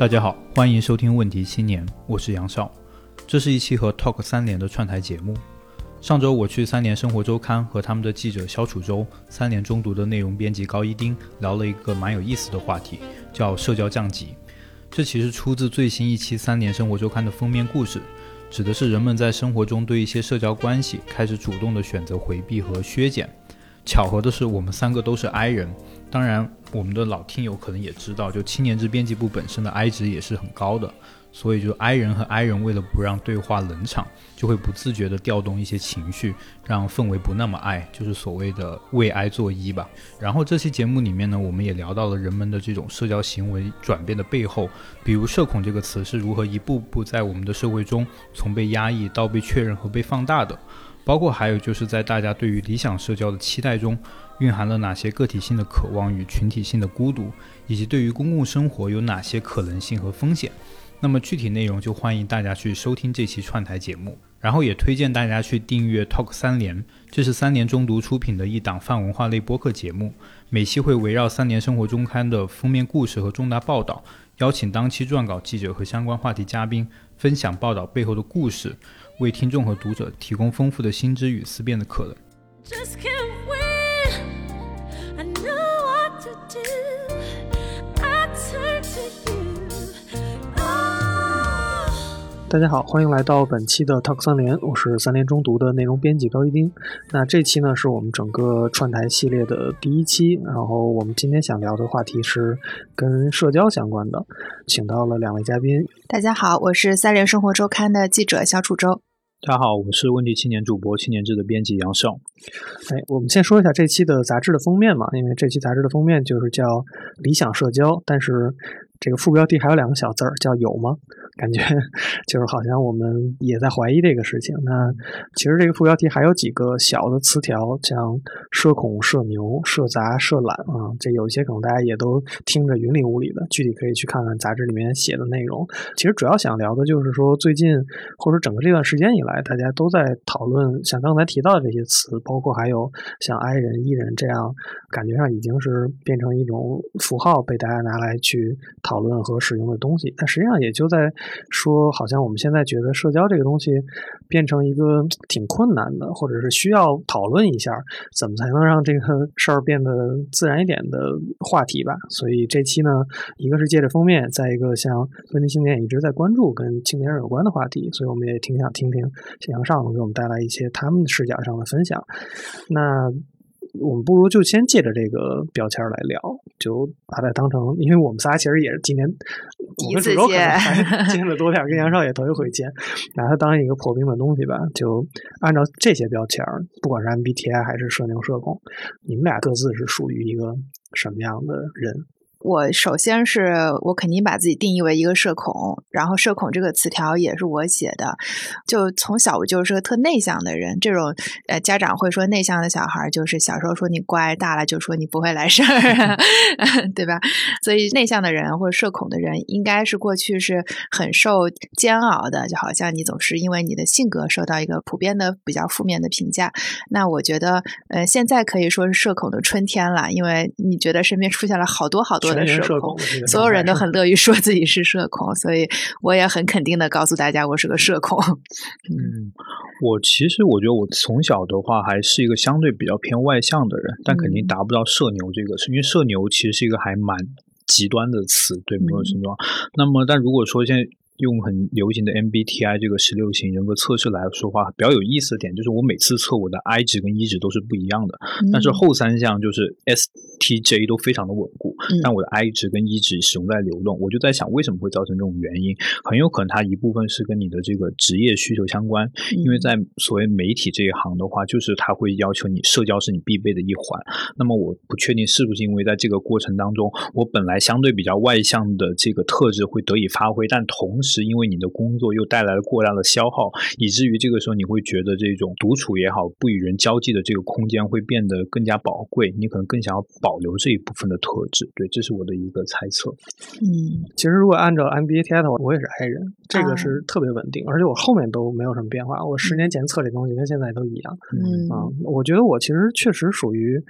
大家好，欢迎收听《问题青年》，我是杨少。这是一期和 Talk 三联的串台节目。上周我去三联生活周刊和他们的记者肖楚洲、三联中读的内容编辑高一丁聊了一个蛮有意思的话题，叫社交降级。这其实出自最新一期三联生活周刊的封面故事，指的是人们在生活中对一些社交关系开始主动的选择回避和削减。巧合的是，我们三个都是 I 人。当然，我们的老听友可能也知道，就青年之编辑部本身的 I 值也是很高的，所以就 I 人和 I 人为了不让对话冷场，就会不自觉地调动一些情绪，让氛围不那么爱，就是所谓的为 I 作揖吧。然后这期节目里面呢，我们也聊到了人们的这种社交行为转变的背后，比如“社恐”这个词是如何一步步在我们的社会中从被压抑到被确认和被放大的。包括还有就是在大家对于理想社交的期待中，蕴含了哪些个体性的渴望与群体性的孤独，以及对于公共生活有哪些可能性和风险。那么具体内容就欢迎大家去收听这期串台节目，然后也推荐大家去订阅 Talk 三联，这是三联中读出品的一档泛文化类播客节目，每期会围绕三联生活中刊的封面故事和重大报道，邀请当期撰稿记者和相关话题嘉宾，分享报道背后的故事。为听众和读者提供丰富的新知与思辨的可能。大家好，欢迎来到本期的 Talk 三联，我是三联中读的内容编辑高一丁。那这期呢是我们整个串台系列的第一期，然后我们今天想聊的话题是跟社交相关的，请到了两位嘉宾。大家好，我是三联生活周刊的记者小楚洲。大家好，我是问题青年主播青年志的编辑杨胜。哎，我们先说一下这期的杂志的封面嘛，因为这期杂志的封面就是叫理想社交，但是。这个副标题还有两个小字儿，叫“有吗？”感觉 就是好像我们也在怀疑这个事情。那其实这个副标题还有几个小的词条，像“社恐”“社牛”“社杂”“社懒”啊，这有一些可能大家也都听着云里雾里的。具体可以去看看杂志里面写的内容。其实主要想聊的就是说，最近或者整个这段时间以来，大家都在讨论像刚才提到的这些词，包括还有像 “I 人 ”“E 人”这样，感觉上已经是变成一种符号，被大家拿来去。讨论和使用的东西，但实际上也就在说，好像我们现在觉得社交这个东西变成一个挺困难的，或者是需要讨论一下，怎么才能让这个事儿变得自然一点的话题吧。所以这期呢，一个是借着封面，再一个像问题青年一直在关注跟青年人有关的话题，所以我们也挺想听听杨尚给我们带来一些他们视角上的分享。那。我们不如就先借着这个标签来聊，就把它当成，因为我们仨其实也是今年第一次见，见了多点，跟杨少也头一回见，拿它当一个破冰的东西吧。就按照这些标签，不管是 MBTI 还是社牛社恐，你们俩各自是属于一个什么样的人？我首先是我肯定把自己定义为一个社恐，然后社恐这个词条也是我写的。就从小我就是个特内向的人，这种呃家长会说内向的小孩就是小时候说你乖，大了就说你不会来事儿，对吧？所以内向的人或者社恐的人，应该是过去是很受煎熬的，就好像你总是因为你的性格受到一个普遍的比较负面的评价。那我觉得呃现在可以说是社恐的春天了，因为你觉得身边出现了好多好多。的社恐，所有人都很乐于说自己是社恐，所以我也很肯定的告诉大家，我是个社恐。嗯，我其实我觉得我从小的话还是一个相对比较偏外向的人，但肯定达不到社牛这个，因为社牛其实是一个还蛮极端的词，对，没有症状。那么，但如果说现在。用很流行的 MBTI 这个十六型人格测试来说话，比较有意思的点就是我每次测我的 I 值跟 E 值都是不一样的，但是后三项就是 STJ 都非常的稳固，但我的 I 值跟 E 值始终在流动。我就在想，为什么会造成这种原因？很有可能它一部分是跟你的这个职业需求相关，因为在所谓媒体这一行的话，就是它会要求你社交是你必备的一环。那么我不确定是不是因为在这个过程当中，我本来相对比较外向的这个特质会得以发挥，但同时。是因为你的工作又带来了过量的消耗，以至于这个时候你会觉得这种独处也好，不与人交际的这个空间会变得更加宝贵。你可能更想要保留这一部分的特质。对，这是我的一个猜测。嗯，其实如果按照 MBTI 的话，我也是 I 人，这个是特别稳定，而且我后面都没有什么变化。我十年前测这东西跟现在都一样。嗯啊，我觉得我其实确实属于。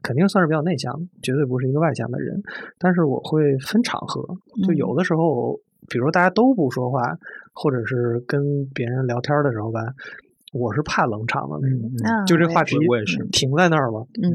肯定算是比较内向，绝对不是一个外向的人。但是我会分场合，就有的时候，比如大家都不说话，或者是跟别人聊天的时候吧，我是怕冷场的那种。嗯就这话题我也是停在那儿了，嗯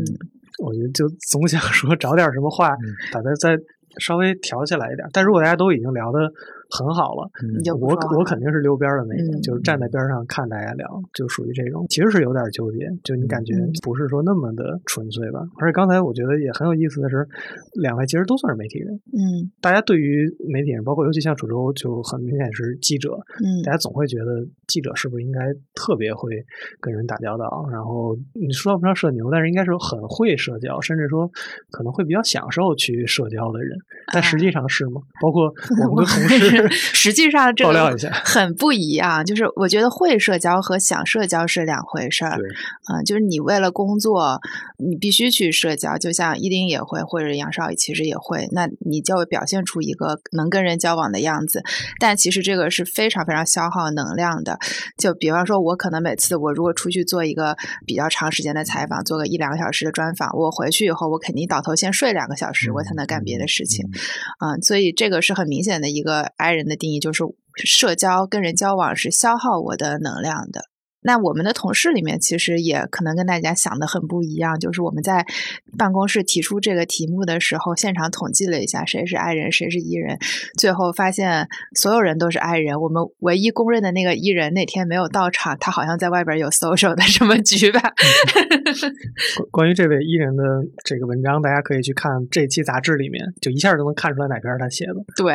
我觉得就总想说找点什么话把它再稍微调起来一点。但如果大家都已经聊得很好了，嗯我我肯定是溜边儿的那个，嗯就是站在边上看大家聊，就属于这种，其实是有点纠结，就你感觉嗯不是说那么的纯粹吧。而且刚才我觉得也很有意思的是，两位其实都算是媒体人，嗯大家对于媒体人，包括尤其像楚州，就很明显是记者，嗯大家总会觉得记者是不是应该特别会跟人打交道？然后你说不上社牛，但是应该是很会社交，甚至说可能会比较享受去社交的人。但实际上是吗？包括我们的同事实际上这个很不一样。就是我觉得会社交和想社交是两回事儿。对嗯，就是你为了工作，你必须去社交，就像伊丁也会，或者杨少其实也会，那你就会表现出一个能跟人交往的样子。但其实这个是非常非常消耗能量的。就比方说，我可能每次我如果出去做一个比较长时间的采访，做个一两个小时的专访，我回去以后，我肯定倒头先睡两个小时，我才能干别的事情。嗯，所以这个是很明显的一个 I 人的定义，就是社交跟人交往是消耗我的能量的。那我们的同事里面其实也可能跟大家想的很不一样，就是我们在办公室提出这个题目的时候，现场统计了一下谁是 I 人，谁是 E 人，最后发现所有人都是 I 人，我们唯一公认的那个 E 人那天没有到场，他好像在外边有 social 的什么局吧。关关于这位伊人的这个文章，大家可以去看这期杂志里面，就一下就能看出来哪篇是他写的。对，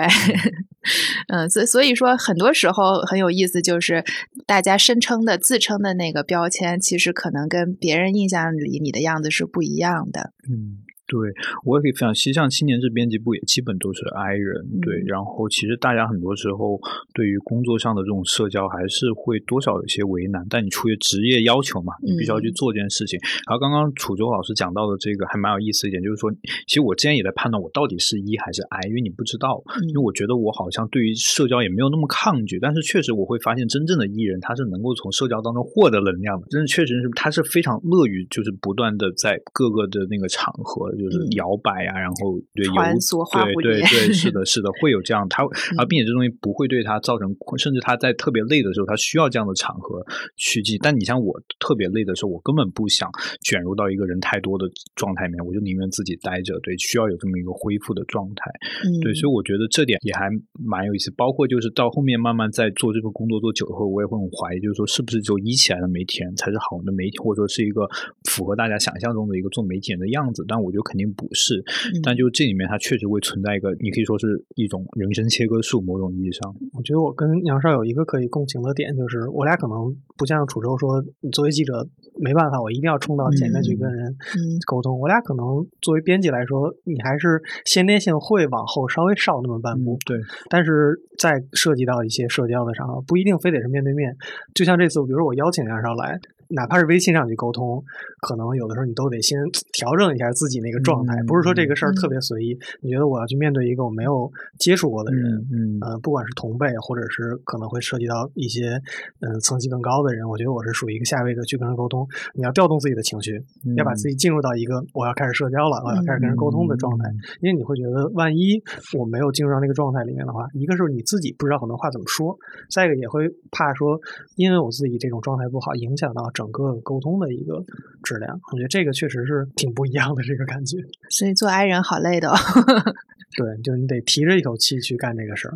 嗯，所所以说，很多时候很有意思，就是大家声称的、自称的那个标签，其实可能跟别人印象里你的样子是不一样的。嗯，对，我也可以分享。其实像青年志编辑部也基本都是 I 人，对。嗯然后其实大家很多时候对于工作上的这种社交还是会多少有些为难，但你出于职业要求嘛，你必须要去嗯做这件事情。然后刚刚楚州老师讲到的这个还蛮有意思一点，就是说，其实我之前也在判断我到底是 E 还是 I，因为你不知道，因为嗯我觉得我好像对于社交也没有那么抗拒，但是确实我会发现真正的 E 人他是能够从社交当中获得能量的，真的确实是他是非常乐于就是不断的在各个的那个场合就是嗯摇摆啊，然后对游穿梭花对对对，是 的，是的，会有这样他，而嗯并且这东西不会对他造成，甚至他在特别累的时候，他需要这样的场合去记。但你像我特别累的时候，我根本不想卷入到一个人太多的状态里面，我就宁愿自己待着。对，需要有这么一个恢复的状态。嗯，对，所以我觉得这点也还蛮有意思。包括就是到后面慢慢在做这份工作做久了后，我也会很怀疑，就是说是不是只有一起来的媒体人才是好的媒体，或者说是一个符合大家想象中的一个做媒体人的样子？但我觉得肯定不是。嗯但就这里面，它确实会存在一个，你可以说是一种人生切割术，某种意义上。我觉得我跟杨少有一个可以共情的点，就是我俩可能不像楚州说，你作为记者没办法，我一定要冲到前面去跟人嗯沟通。我俩可能作为编辑来说，你还是先天性会往后稍微少那么半步。对，但是在涉及到一些社交的场合，不一定非得是面对面。就像这次，比如我邀请杨少来，哪怕是微信上去沟通，可能有的时候你都得先调整一下自己那个状态，嗯不是说这个事儿嗯特别随意。你觉得我要去面对一个我没有接触过的人，嗯呃，不管是同辈，或者是可能会涉及到一些嗯、呃层级更高的人，我觉得我是属于一个下位的去跟人沟通。你要调动自己的情绪，嗯，要把自己进入到一个我要开始社交了，我要开始跟人沟通的状态。因为你会觉得，万一我没有进入到那个状态里面的话，一个是你自己不知道很多话怎么说，再一个也会怕说，因为我自己这种状态不好，影响到整个沟通的一个质量。我觉得这个确实是挺不一样的这个感觉。所以做 I 人好累的、对，就是你得提着一口气去干这个事儿。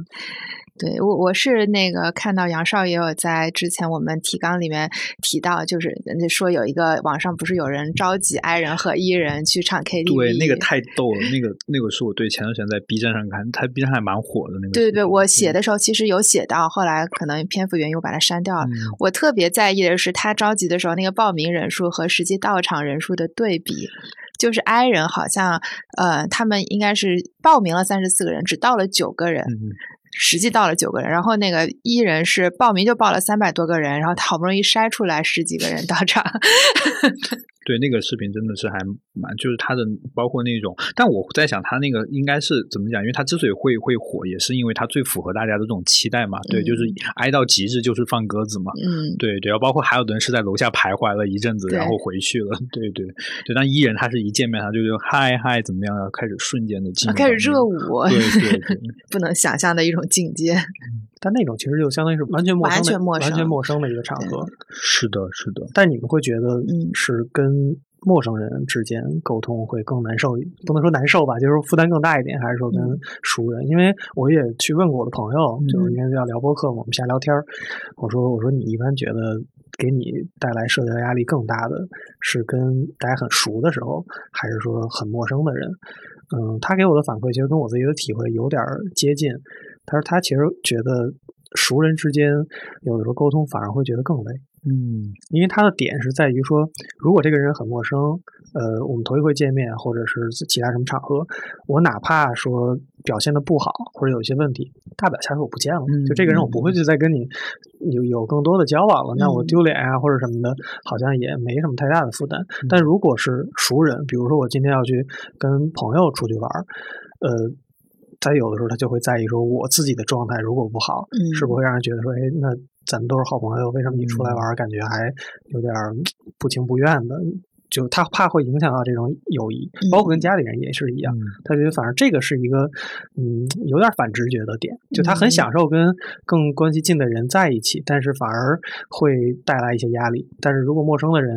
对我我是那个看到杨少也有在之前我们提纲里面提到，就是人家说有一个网上不是有人召集 I 人和 E 人去唱 KTV，对，那个太逗了，那个那个是我对前段时间在 B 站上看，他 B 站还蛮火的那个。对对对，我写的的时候其实有写到，后来可能篇幅原因我把它删掉了。嗯我特别在意的是他召集的时候那个报名人数和实际到场人数的对比。就是 I 人好像，呃，他们应该是报名了三十四个人，只到了九个人，嗯实际到了九个人。然后那个 E 人是报名就报了三百多个人，然后他好不容易筛出来十几个人到场。对，那个视频真的是还蛮，就是他的包括那种，但我在想他那个应该是怎么讲？因为他之所以会会火，也是因为他最符合大家的这种期待嘛。对，就是挨到极致就是放鸽子嘛。嗯，对对，然后包括还有的人是在楼下徘徊了一阵子，然后回去了。对 对对，但伊人他是一见面他就就嗨嗨怎么样，然后开始瞬间的进开始热舞，对对对，不能想象的一种境界。但那种其实就相当于是完全陌生、完全陌生、完全陌生的一个场合。是的，是的。但你们会觉得，嗯，是跟陌生人之间沟通会更难受，不能说难受吧，就是负担更大一点，还是说跟熟人？因为我也去问过我的朋友，就是因为要聊播客嘛，我们瞎聊天儿。我说，我说你一般觉得给你带来社交压力更大的是跟大家很熟的时候，还是说很陌生的人？嗯，他给我的反馈其实跟我自己的体会有点接近。他说他其实觉得熟人之间有的时候沟通反而会觉得更累。嗯，因为他的点是在于说，如果这个人很陌生，呃，我们头一回见面，或者是其他什么场合，我哪怕说表现的不好，或者有一些问题，大不了下次我不见了。就这个人，我不会去再跟你有有更多的交往了。那我丢脸啊，或者什么的，好像也没什么太大的负担。但如果是熟人，比如说我今天要去跟朋友出去玩，呃。他有的时候他就会在意说，我自己的状态如果不好，是不会让人觉得说，哎，那咱们都是好朋友，为什么你出来玩感觉还有点不情不愿的？就他怕会影响到这种友谊，包括跟家里人也是一样。他觉得反正这个是一个嗯有点反直觉的点，就他很享受跟更关系近的人在一起，但是反而会带来一些压力。但是如果陌生的人，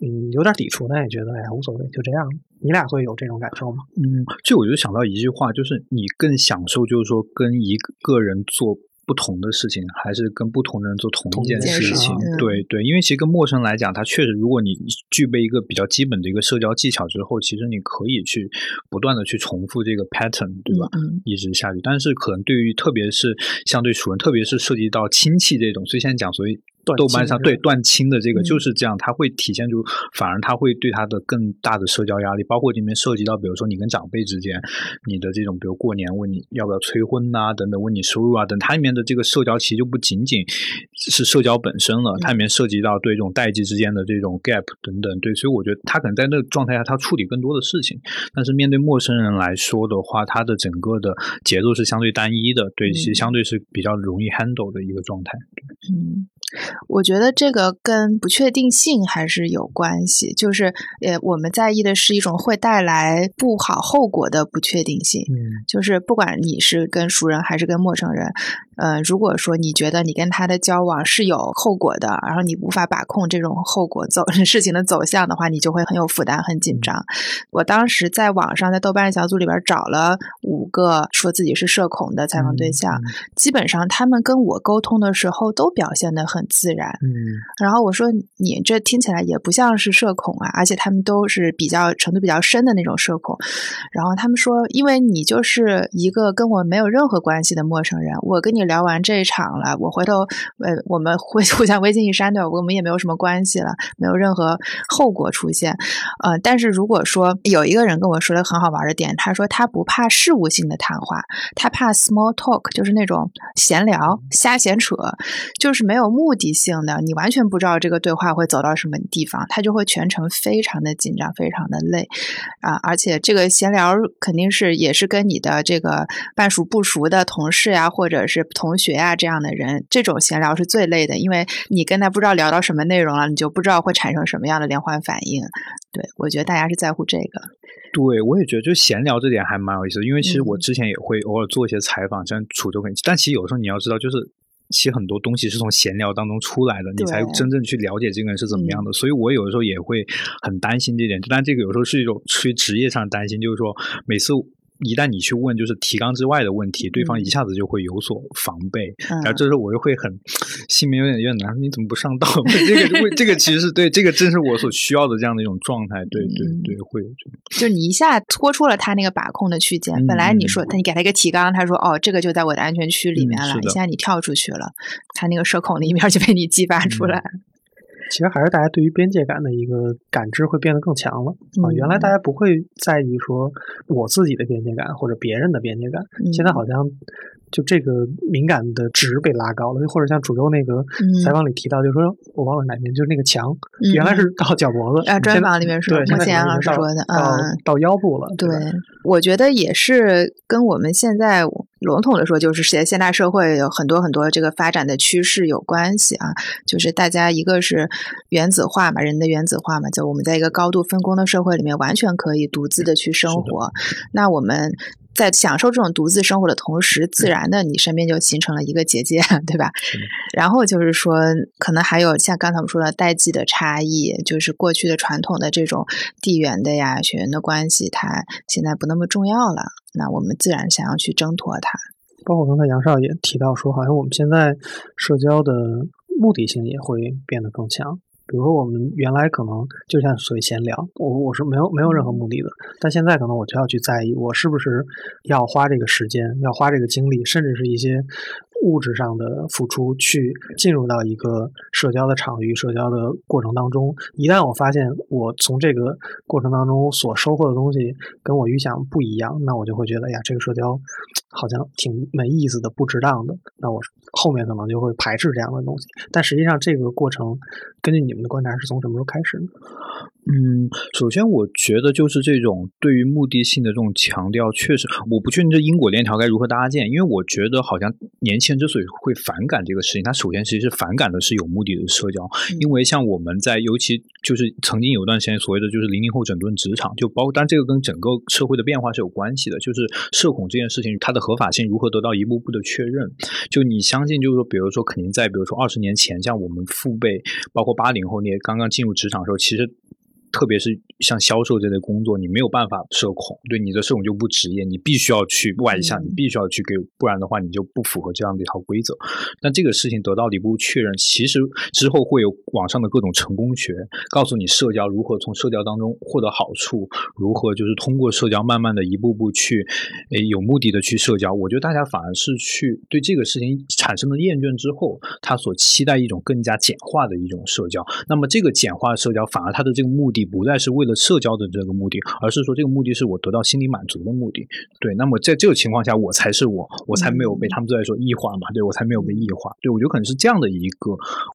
嗯，有点抵触，但也觉得哎呀无所谓，就这样。你俩会有这种感受吗？嗯，这我就想到一句话，就是你更享受，就是说跟一个人做。不同的事情，还是跟不同的人做同一件事情，对对，因为其实跟陌生人来讲，他确实，如果你具备一个比较基本的一个社交技巧之后，其实你可以去不断的去重复这个 pattern，对吧？嗯，一直下去。但是可能对于特别是相对熟人，特别是涉及到亲戚这种，所以现在讲所谓豆瓣上对断亲的这个就是这样，它会体现出反而它会对他的更大的社交压力，包括里面涉及到，比如说你跟长辈之间，你的这种，比如过年问你要不要催婚呐，等等，问你收入啊，等，它里面。的这个社交其实就不仅仅是社交本身了，它里面涉及到对这种代际之间的这种 gap 等等，对，所以我觉得他可能在那个状态下，他处理更多的事情。但是面对陌生人来说的话，他的整个的节奏是相对单一的，对，其实相对是比较容易 handle 的一个状态。嗯。我觉得这个跟不确定性还是有关系，就是呃，我们在意的是一种会带来不好后果的不确定性。嗯，就是不管你是跟熟人还是跟陌生人，呃，如果说你觉得你跟他的交往是有后果的，然后你无法把控这种后果走 事情的走向的话，你就会很有负担、很紧张。我当时在网上在豆瓣小组里边找了五个说自己是社恐的采访对象，基本上他们跟我沟通的时候都表现的很。自然，嗯，然后我说你这听起来也不像是社恐啊，而且他们都是比较程度比较深的那种社恐。然后他们说，因为你就是一个跟我没有任何关系的陌生人，我跟你聊完这一场了，我回头呃我们会互相微信一删掉，我们也没有什么关系了，没有任何后果出现。呃，但是如果说有一个人跟我说了很好玩的点，他说他不怕事务性的谈话，他怕 small talk，就是那种闲聊、瞎闲扯，就是没有目。目的性的，你完全不知道这个对话会走到什么地方，他就会全程非常的紧张，非常的累啊！而且这个闲聊肯定是也是跟你的这个半熟不熟的同事呀，或者是同学啊这样的人，这种闲聊是最累的，因为你跟他不知道聊到什么内容了，你就不知道会产生什么样的连环反应。对我觉得大家是在乎这个。对，我也觉得就闲聊这点还蛮有意思，因为其实我之前也会偶尔做一些采访，像楚州跟，但其实有时候你要知道就是。其实很多东西是从闲聊当中出来的，你才真正去了解这个人是怎么样的。所以我有的时候也会很担心这点，但这个有时候是一种出于职业上的担心，就是说每次。一旦你去问就是提纲之外的问题，对方一下子就会有所防备，然后这时候我又会很心里面有点有点难，你怎么不上道？这个会这个其实是对这个正是我所需要的这样的一种状态，对对对，会有这种。就你一下拖出了他那个把控的区间，本来你说他你给他一个提纲，他说哦这个就在我的安全区里面了，现在你跳出去了，他那个社恐的一面就被你激发出来。其实还是大家对于边界感的一个感知会变得更强了啊！原来大家不会在意说我自己的边界感或者别人的边界感，现在好像就这个敏感的值被拉高了，或者像主流那个采访里提到，就是说我忘了哪篇，就是那个墙原来是到脚脖子，啊，专访里面说，对，莫贤老师说的，嗯，到腰部了。对，我觉得也是跟我们现在笼统的说，就是现现代社会有很多很多这个发展的趋势有关系啊。就是大家一个是原子化嘛，人的原子化嘛，就我们在一个高度分工的社会里面，完全可以独自的去生活。那我们。在享受这种独自生活的同时，自然的你身边就形成了一个结界，对吧？然后就是说，可能还有像刚才我们说的代际的差异，就是过去的传统的这种地缘的呀、血缘的关系，它现在不那么重要了。那我们自然想要去挣脱它。包括刚才杨少也提到说，好像我们现在社交的目的性也会变得更强。比如说，我们原来可能就像所谓闲聊，我我是没有没有任何目的的，但现在可能我就要去在意，我是不是要花这个时间，要花这个精力，甚至是一些物质上的付出，去进入到一个社交的场域、社交的过程当中。一旦我发现我从这个过程当中所收获的东西跟我预想不一样，那我就会觉得呀，这个社交好像挺没意思的、不值当的。那我后面可能就会排斥这样的东西。但实际上，这个过程根据你。们的观察是从什么时候开始呢？嗯，首先我觉得就是这种对于目的性的这种强调，确实我不确定这因果链条该如何搭建，因为我觉得好像年轻人之所以会反感这个事情，他首先其实是反感的是有目的的社交，因为像我们在尤其就是曾经有段时间所谓的就是零零后整顿职场，就包括，但这个跟整个社会的变化是有关系的，就是社恐这件事情它的合法性如何得到一步步的确认，就你相信就是说，比如说肯定在比如说二十年前，像我们父辈，包括八零后那刚刚进入职场的时候，其实。特别是像销售这类工作，你没有办法社恐，对你的社恐就不职业，你必须要去外向，你必须要去给，不然的话你就不符合这样的一套规则。那这个事情得到了一步确认，其实之后会有网上的各种成功学，告诉你社交如何从社交当中获得好处，如何就是通过社交慢慢的一步步去，诶有目的的去社交。我觉得大家反而是去对这个事情产生了厌倦之后，他所期待一种更加简化的一种社交。那么这个简化社交反而它的这个目的。不再是为了社交的这个目的，而是说这个目的是我得到心理满足的目的。对，那么在这个情况下，我才是我，我才没有被他们都在说异化嘛？对我才没有被异化。对我觉得可能是这样的一个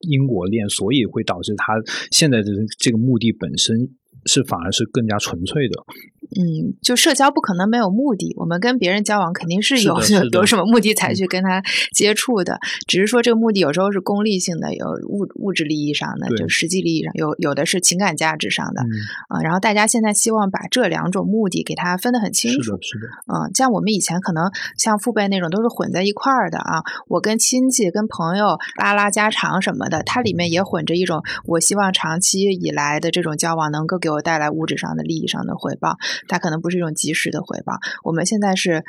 因果链，所以会导致他现在的这个目的本身是反而是更加纯粹的。嗯，就社交不可能没有目的，我们跟别人交往肯定是有 有什么目的才去跟他接触的，只是说这个目的有时候是功利性的，有物物质利益上的，就实际利益上有有的是情感价值上的啊。然后大家现在希望把这两种目的给它分得很清楚，是的，是的。嗯，像我们以前可能像父辈那种都是混在一块儿的啊，我跟亲戚跟朋友拉拉家常什么的，它里面也混着一种我希望长期以来的这种交往能够给我带来物质上的利益上的回报。它可能不是一种及时的回报，我们现在是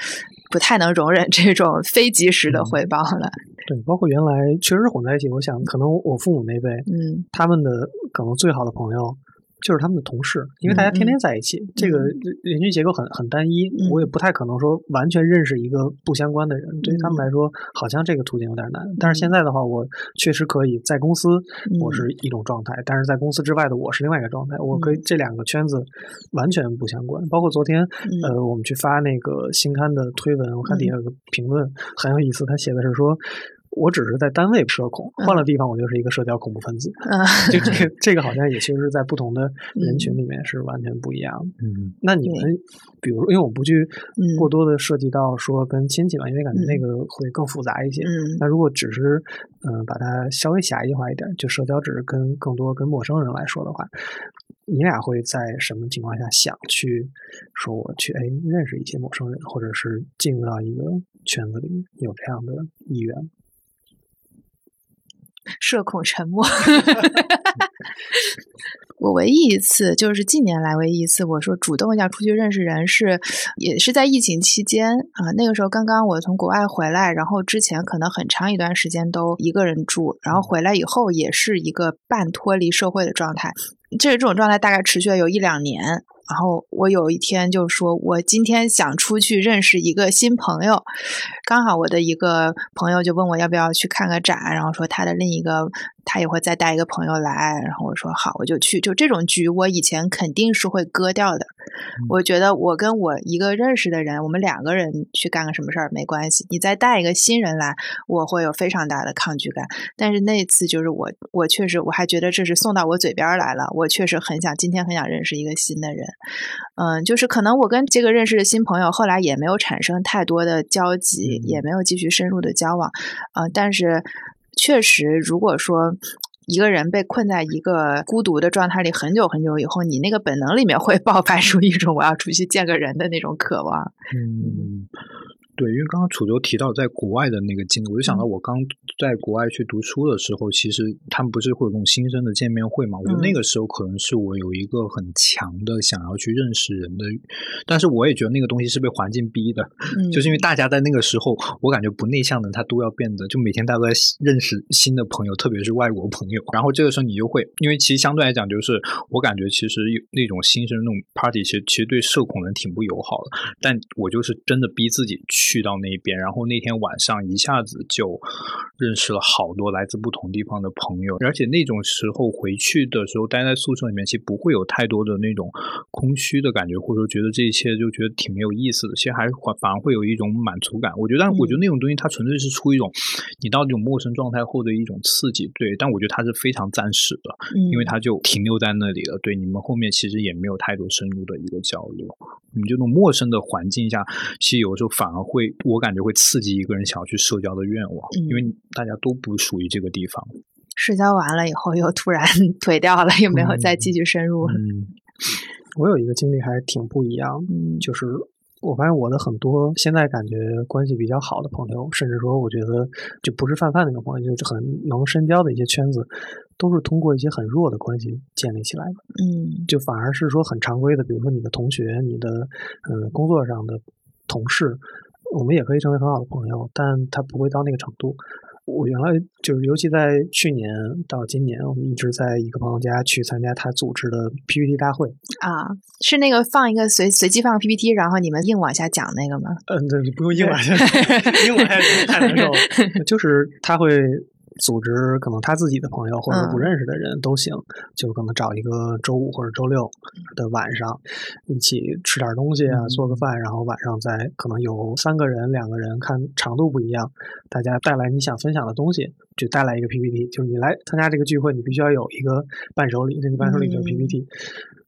不太能容忍这种非及时的回报了。对，包括原来确实是混在一起。我想，可能我父母那辈，嗯，他们的可能最好的朋友。就是他们的同事，因为大家天天在一起，这个人群结构很很单一，我也不太可能说完全认识一个不相关的人。对于他们来说，好像这个途径有点难。但是现在的话，我确实可以在公司，我是一种状态；但是在公司之外的我是另外一个状态。我可以这两个圈子完全不相关。包括昨天，呃，我们去发那个新刊的推文，我看底下有个评论很有意思，他写的是说。我只是在单位社恐，换了地方我就是一个社交恐怖分子。就 这个，这个好像也其实是在不同的人群里面是完全不一样的。嗯，那你们，比如，因为我不去过多的涉及到说跟亲戚嘛，因为感觉那个会更复杂一些。嗯，那如果只是嗯把它稍微狭义化一点，就社交只是跟更多跟陌生人来说的话，你俩会在什么情况下想去说我去哎认识一些陌生人，或者是进入到一个圈子里面有这样的意愿？社恐沉默。我唯一一次就是近年来唯一一次，我说主动一下出去认识人，是也是在疫情期间啊。那个时候刚刚我从国外回来，然后之前可能很长一段时间都一个人住，然后回来以后也是一个半脱离社会的状态。这这种状态大概持续了有一两年。然后我有一天就说，我今天想出去认识一个新朋友，刚好我的一个朋友就问我要不要去看个展，然后说他的另一个他也会再带一个朋友来，然后我说好，我就去。就这种局，我以前肯定是会割掉的。我觉得我跟我一个认识的人，我们两个人去干个什么事儿没关系。你再带一个新人来，我会有非常大的抗拒感。但是那次就是我，我确实我还觉得这是送到我嘴边来了。我确实很想今天很想认识一个新的人。嗯，就是可能我跟这个认识的新朋友后来也没有产生太多的交集，也没有继续深入的交往。嗯，但是。确实，如果说一个人被困在一个孤独的状态里很久很久以后，你那个本能里面会 爆发出一种我要出去见个人的那种渴望。嗯。对，因为刚刚楚州提到在国外的那个经历，我就想到我刚在国外去读书的时候，其实他们不是会有那种新生的见面会嘛？我觉得那个时候可能是我有一个很强的想要去认识人的，但是我也觉得那个东西是被环境逼的，就是因为大家在那个时候，我感觉不内向的他都要变得，就每天大家都在认识新的朋友，特别是外国朋友。然后这个时候你就会，因为其实相对来讲，就是我感觉其实那种新生那种 party，其实其实对社恐人挺不友好的。但我就是真的逼自己去。去到那边，然后那天晚上一下子就认识了好多来自不同地方的朋友，而且那种时候回去的时候待在宿舍里面，其实不会有太多的那种空虚的感觉，或者说觉得这一切就觉得挺没有意思的。其实还反而会有一种满足感。我觉得，但我觉得那种东西它纯粹是出一种你到这种陌生状态后的一种刺激，对。但我觉得它是非常暂时的，因为它就停留在那里了。对，你们后面其实也没有太多深入的一个交流。你这种陌生的环境下，其实有时候反而会，我感觉会刺激一个人想要去社交的愿望，因为大家都不属于这个地方。社交完了以后，又突然 颓掉了，又没有再继续深入。嗯，我有一个经历还挺不一样，就是。我发现我的很多现在感觉关系比较好的朋友，甚至说我觉得就不是泛泛那种朋友，就是很能深交的一些圈子，都是通过一些很弱的关系建立起来的。嗯，就反而是说很常规的，比如说你的同学、你的嗯工作上的同事，我们也可以成为很好的朋友，但他不会到那个程度。我原来就是，尤其在去年到今年，我们一直在一个朋友家去参加他组织的 PPT 大会啊，是那个放一个随随机放 PPT，然后你们硬往下讲那个吗？嗯，对，不用硬往下，硬往下太难受了，就是他会。组织可能他自己的朋友或者不认识的人都行，就可能找一个周五或者周六的晚上，一起吃点东西啊，做个饭，然后晚上再可能有三个人、两个人，看长度不一样，大家带来你想分享的东西，就带来一个 PPT，就是你来参加这个聚会，你必须要有一个伴手礼，这个伴手礼就是 PPT。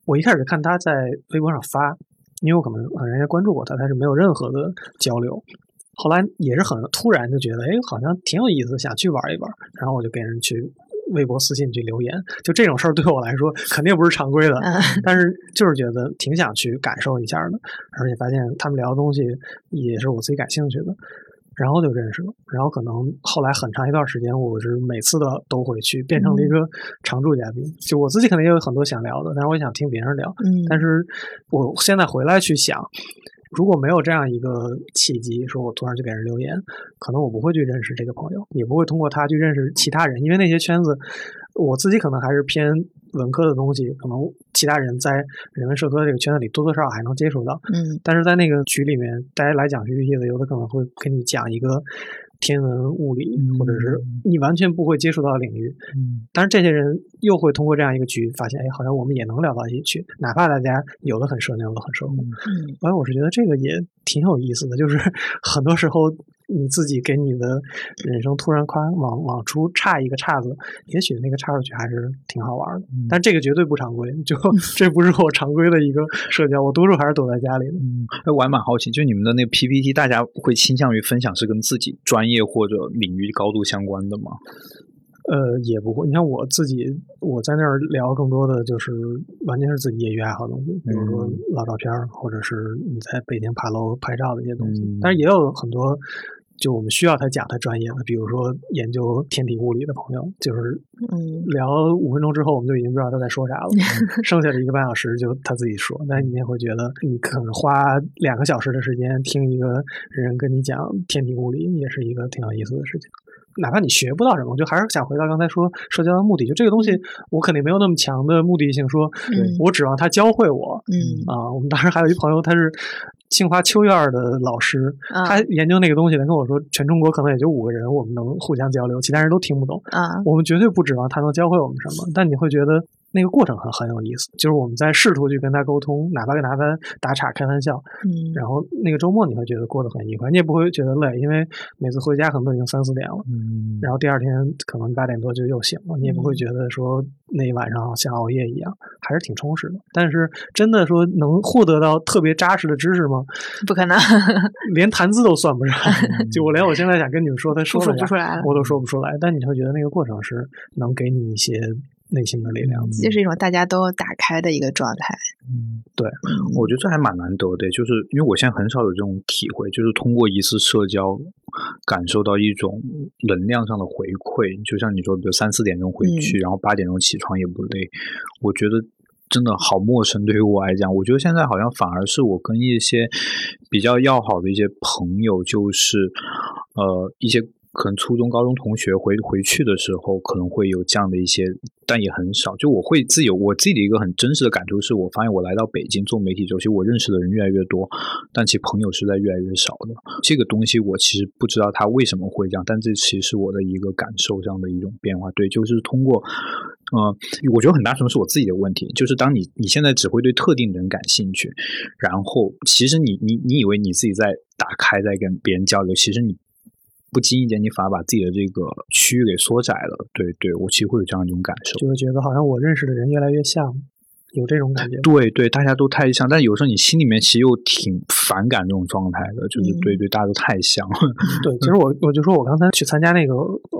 我一开始看他在微博上发，因为我可能人家关注过他，但是没有任何的交流。后来也是很突然就觉得，哎，好像挺有意思，想去玩一玩。然后我就给人去微博私信去留言。就这种事儿对我来说 肯定不是常规的，但是就是觉得挺想去感受一下的。而且发现他们聊的东西也是我自己感兴趣的，然后就认识了。然后可能后来很长一段时间，我是每次的都会去，变成了一个常驻嘉宾。就我自己肯定也有很多想聊的，但是我想听别人聊。嗯，但是我现在回来去想。如果没有这样一个契机，说我突然就给人留言，可能我不会去认识这个朋友，也不会通过他去认识其他人，因为那些圈子，我自己可能还是偏文科的东西，可能其他人在人文社科这个圈子里多多少少还能接触到，嗯，但是在那个局里面，大家来讲 PPT 的，有的可能会跟你讲一个。天文、物理，或者是你完全不会接触到的领域，嗯，但是这些人又会通过这样一个局发现，哎，好像我们也能聊到一起去，哪怕大家有的很社牛，有的很社恐，嗯，反正我是觉得这个也挺有意思的，就是 很多时候。你自己给你的人生突然夸往往出差一个岔子，也许那个岔出去还是挺好玩的。但这个绝对不常规，就 这不是我常规的一个社交，我多数还是躲在家里的。嗯，我还蛮好奇，就你们的那个 PPT，大家会倾向于分享是跟自己专业或者领域高度相关的吗？呃，也不会。你看我自己，我在那儿聊更多的就是完全是自己业余爱好的东西，比如说老照片，或者是你在北京爬楼拍照的一些东西。但是也有很多。就我们需要他讲他专业的，比如说研究天体物理的朋友，就是聊五分钟之后，我们就已经不知道他在说啥了。剩下的一个半小时就他自己说，那你也会觉得，你可能花两个小时的时间听一个人跟你讲天体物理，也是一个挺有意思的事情。哪怕你学不到什么，我就还是想回到刚才说社交的目的，就这个东西，我肯定没有那么强的目的性，说我指望他教会我。嗯啊，我们当时还有一朋友，他是。清华秋院的老师，嗯他研究那个东西，他跟我说，全中国可能也就五个人，我们能互相交流，其他人都听不懂。啊我们绝对不指望他能教会我们什么，但你会觉得那个过程很很有意思，就是我们在试图去跟他沟通，哪怕跟他打岔、开玩笑，嗯，然后那个周末你会觉得过得很愉快，你也不会觉得累，因为每次回家可能都已经三四点了，嗯，然后第二天可能八点多就又醒了，你也不会觉得说那一晚上像熬夜一样，还是挺充实的。但是真的说能获得到特别扎实的知识吗？不可能，连谈资都算不上，就我连我现在想跟你们说，他说不出来了。我都说不出来，但你会觉得那个过程是能给你一些内心的力量。这是一种大家都打开的一个状态。嗯，对，我觉得这还蛮难得的，就是因为我现在很少有这种体会，就是通过一次社交感受到一种能量上的回馈。就像你说，比如三四点钟回去，然后八点钟起床也不累，我觉得。真的好陌生，对于我来讲，我觉得现在好像反而是我跟一些比较要好的一些朋友，就是呃一些可能初中、高中同学回回去的时候，可能会有这样的一些，但也很少。就我会自有我自己的一个很真实的感触，是我发现我来到北京做媒体之后，其实我认识的人越来越多，但其朋友是在越来越少的。这个东西我其实不知道它为什么会这样，但这其实是我的一个感受上的一种变化。对，就是通过。呃，我觉得很大程度是我自己的问题，就是当你你现在只会对特定人感兴趣，然后其实你你你以为你自己在打开，在跟别人交流，其实你不经意间你反而把自己的这个区域给缩窄了。对对，我其实会有这样一种感受，就会觉得好像我认识的人越来越像，有这种感觉。对对，大家都太像，但有时候你心里面其实又挺反感这种状态的，就是对对，大家都太像。对，其实我我就说我刚才去参加那个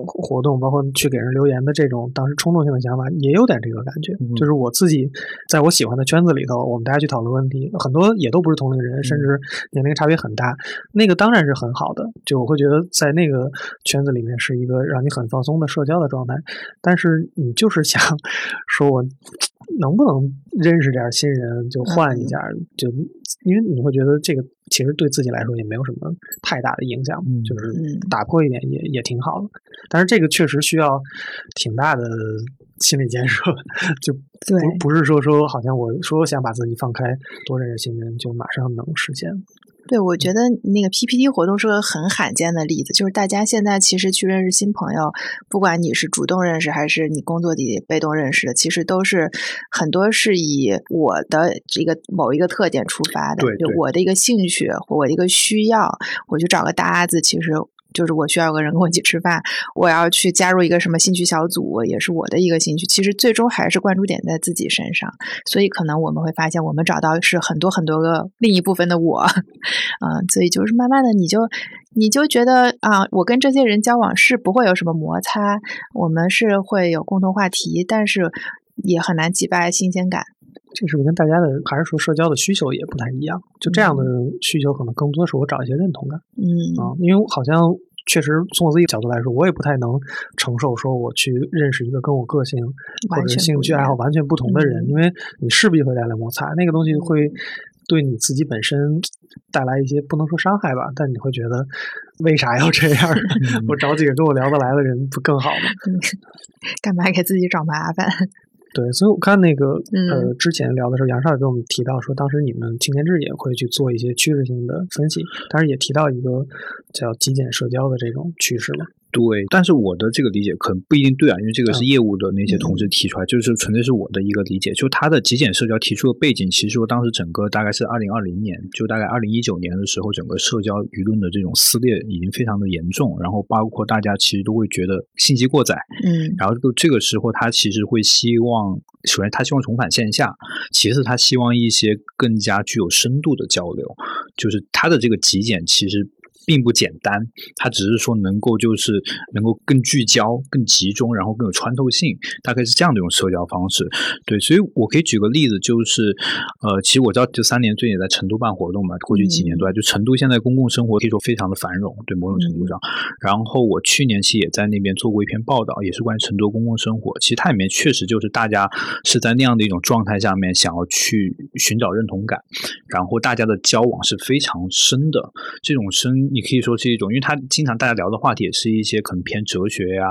活动，包括去给人留言的这种当时冲动性的想法，也有点这个感觉。嗯就是我自己在我喜欢的圈子里头，我们大家去讨论问题，很多也都不是同龄人，甚至年龄差别很大。那个当然是很好的，就我会觉得在那个圈子里面是一个让你很放松的社交的状态。但是你就是想 说我能不能认识点新人，就换一下，就因为你会觉得这个其实对自己来说也没有什么太大的影响，嗯就是嗯打破一点也也挺好的。但是这个确实需要挺大的心理建设，就对不不是说说好像我说想把自己放开，多认识新人就马上能实现。对，我觉得那个 PPT 活动是个很罕见的例子，就是大家现在其实去认识新朋友，不管你是主动认识还是你工作里被动认识的，其实都是很多是以我的这个某一个特点出发的，对对就我的一个兴趣或我的一个需要，我去找个搭子，其实。就是我需要有个人跟我一起吃饭，我要去加入一个什么兴趣小组，也是我的一个兴趣。其实最终还是关注点在自己身上，所以可能我们会发现，我们找到是很多很多个另一部分的我，嗯，所以就是慢慢的你就你就觉得啊，我跟这些人交往是不会有什么摩擦，我们是会有共同话题，但是也很难击败新鲜感。这是不是跟大家的还是说社交的需求也不太一样？就这样的需求，可能更多是我找一些认同感嗯啊，因为好像确实从我自己角度来说，我也不太能承受说我去认识一个跟我个性或者兴趣爱好完全不同的人，嗯因为你势必会带来摩擦，那个东西会对你自己本身带来一些不能说伤害吧，但你会觉得为啥要这样？我找几个跟我聊得来的人不更好吗？干嘛给自己找麻烦？对，所以我看那个嗯呃，之前聊的时候，杨少也跟我们提到说，当时你们青年志也会去做一些趋势性的分析，但是也提到一个叫极简社交的这种趋势了。对，但是我的这个理解可能不一定对啊，因为这个是嗯业务的那些同事提出来，就是纯粹是我的一个理解。就他的极简社交提出的背景，其实说当时整个大概是二零二零年，就大概二零一九年的时候，整个社交舆论的这种撕裂已经非常的严重，然后包括大家其实都会觉得信息过载，嗯然后就这个时候，他其实会希望，首先他希望重返线下，其次他希望一些更加具有深度的交流，就是他的这个极简其实。并不简单，它只是说能够就是能够更聚焦、更集中，然后更有穿透性，大概是这样的一种社交方式。对，所以我可以举个例子，就是呃，其实我知道这三年最近也在成都办活动嘛，过去几年都在，就成都现在公共生活可以说非常的繁荣，对某种程度上。然后我去年其实也在那边做过一篇报道，也是关于成都公共生活。其实它里面确实就是大家是在那样的一种状态下面，想要去寻找认同感，然后大家的交往是非常深的。这种深你可以说是一种，因为他经常大家聊的话题也是一些可能偏哲学呀、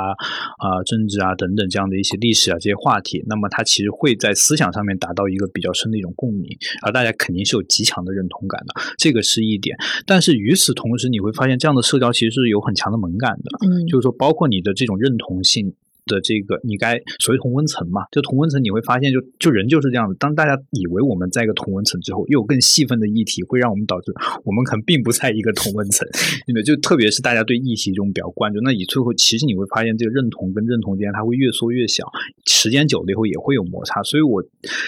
啊、政治啊等等这样的一些历史啊这些话题，那么他其实会在思想上面达到一个比较深的一种共鸣，而大家肯定是有极强的认同感的，这个是一点。但是与此同时，你会发现这样的社交其实是有很强的门槛的，嗯，就是说包括你的这种认同性。的这个，你该所谓同温层嘛？就同温层，你会发现就，就人就是这样子。当大家以为我们在一个同温层之后，又有更细分的议题，会让我们导致我们可能并不在一个同温层。因为就特别是大家对议题这种比较关注，那以最后其实你会发现，这个认同跟认同之间，它会越缩越小，时间久了以后也会有摩擦。所以我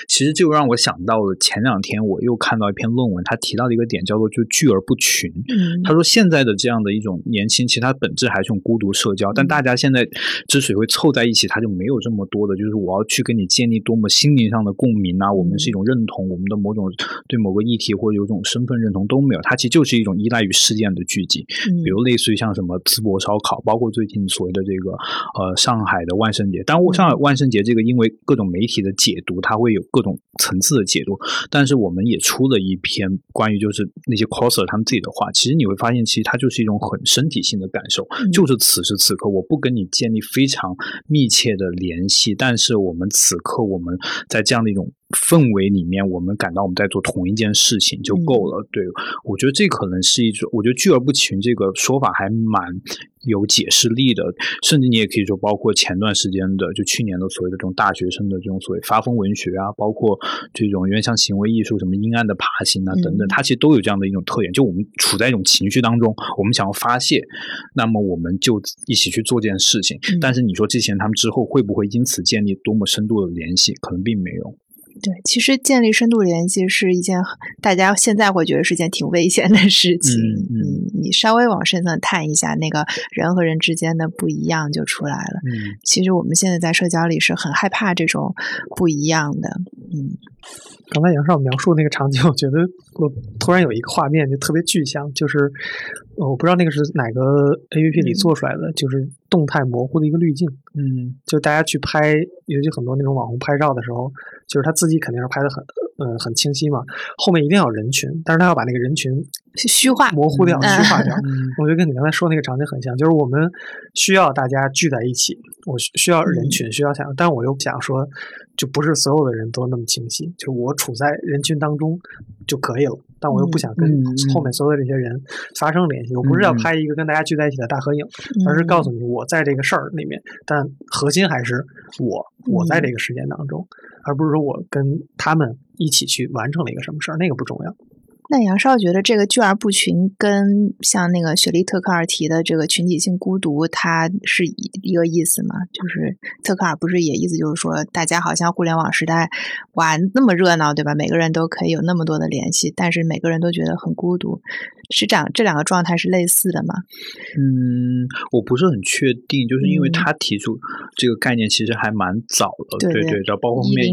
其实就让我想到了前两天我又看到一篇论文，他提到的一个点叫做就聚而不群。嗯他说现在的这样的一种年轻，其实它本质还是一种孤独社交，但大家现在之所以会凑在一起，他就没有这么多的，就是我要去跟你建立多么心灵上的共鸣啊，我们是一种认同，我们的某种对某个议题或者有种身份认同都没有，它其实就是一种依赖于事件的聚集，嗯。比如类似于像什么淄博烧烤，包括最近所谓的这个呃上海的万圣节。当然，上海万圣节这个因为各种媒体的解读，它会有各种层次的解读，但是我们也出了一篇关于就是那些 coser 他们自己的话，其实你会发现，其实它就是一种很身体性的感受，嗯。就是此时此刻我不跟你建立非常密切的联系，但是我们此刻我们在这样的一种。氛围里面，我们感到我们在做同一件事情就够了。对我觉得这可能是一种，我觉得聚而不群这个说法还蛮有解释力的，甚至你也可以说，包括前段时间的，就去年的所谓的这种大学生的这种所谓发疯文学啊，包括这种原像行为艺术，什么阴暗的爬行啊等等，嗯它其实都有这样的一种特点，就我们处在一种情绪当中，我们想要发泄，那么我们就一起去做这件事情。嗯但是你说这些人他们之后会不会因此建立多么深度的联系？可能并没有。对，其实建立深度联系是一件大家现在会觉得是件挺危险的事情。嗯嗯你稍微往深层探一下，那个人和人之间的不一样就出来了。嗯其实我们现在在社交里是很害怕这种不一样的。嗯刚才杨少描述那个场景，我觉得我突然有一个画面就特别具象，就是呃我不知道那个是哪个 A P P 里嗯做出来的，就是动态模糊的一个滤镜。嗯就大家去拍，尤其很多那种网红拍照的时候，就是他自己肯定是拍的很嗯很清晰嘛，后面一定要有人群，但是他要把那个人群虚化模糊掉、嗯虚化 掉。嗯我觉得跟你刚才说那个场景很像，就是我们需要大家聚在一起，我需需要人群，需要想，但我又不想说，就不是所有的人都那么清晰，就我处在人群当中就可以了，但我又不想跟后面所有的这些人发生联系。我不是要拍一个跟大家聚在一起的大合影，而是告诉你我在这个事儿里面，但核心还是我，我在这个事件当中，而不是说我跟他们一起去完成了一个什么事儿，那个不重要。那杨少觉得这个聚而不群跟像那个雪莉特克尔提的这个群体性孤独，它是一一个意思吗？就是特克尔不是也意思就是说，大家好像互联网时代哇那么热闹，对吧？每个人都可以有那么多的联系，但是每个人都觉得很孤独，是这样这两个状态是类似的吗？嗯，我不是很确定，就是因为嗯他提出这个概念其实还蛮早的，对对对对，包括后面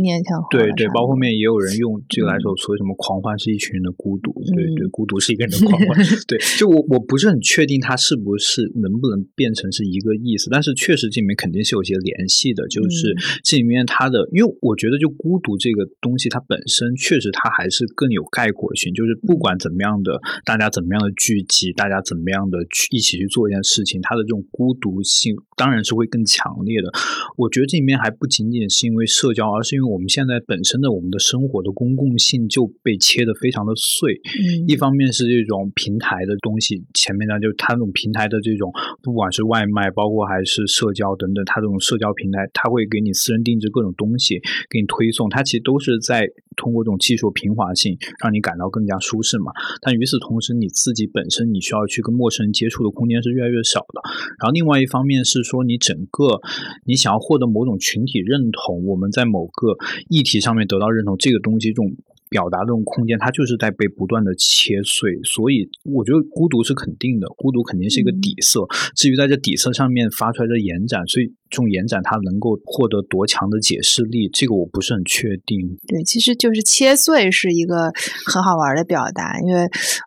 对对，包括后面也有人用这个来说，所谓什么狂欢是一群人的孤独，对对，嗯孤独是一个人的狂欢，对，就我我不是很确定它是不是能不能变成是一个意思，但是确实这里面肯定是有些联系的，就是嗯这里面它的，因为我觉得就孤独这个东西，它本身确实它还是更有概括性，就是不管怎么样的，大家怎么样的聚集，大家怎么样的去一起去做一件事情，它的这种孤独性当然是会更强烈的。我觉得这里面还不仅仅是因为社交，而是因为我们现在本身的我们的生活的公共性就被切得非常的碎。嗯一方面是这种平台的东西，前面呢就它那种平台的这种，不管是外卖，包括还是社交等等，它这种社交平台，它会给你私人定制各种东西，给你推送，它其实都是在通过这种技术平滑性，让你感到更加舒适嘛。但与此同时，你自己本身你需要去跟陌生人接触的空间是越来越少的。然后另外一方面是说，你整个你想要获得某种群体认同，我们在某个议题上面得到认同，这个东西这种。表达这种空间，它就是在被不断的切碎，所以我觉得孤独是肯定的，孤独肯定是一个底色。至于在这底色上面发出来的延展，所以这种延展它能够获得多强的解释力，这个我不是很确定。对，其实就是切碎是一个很好玩的表达，因为，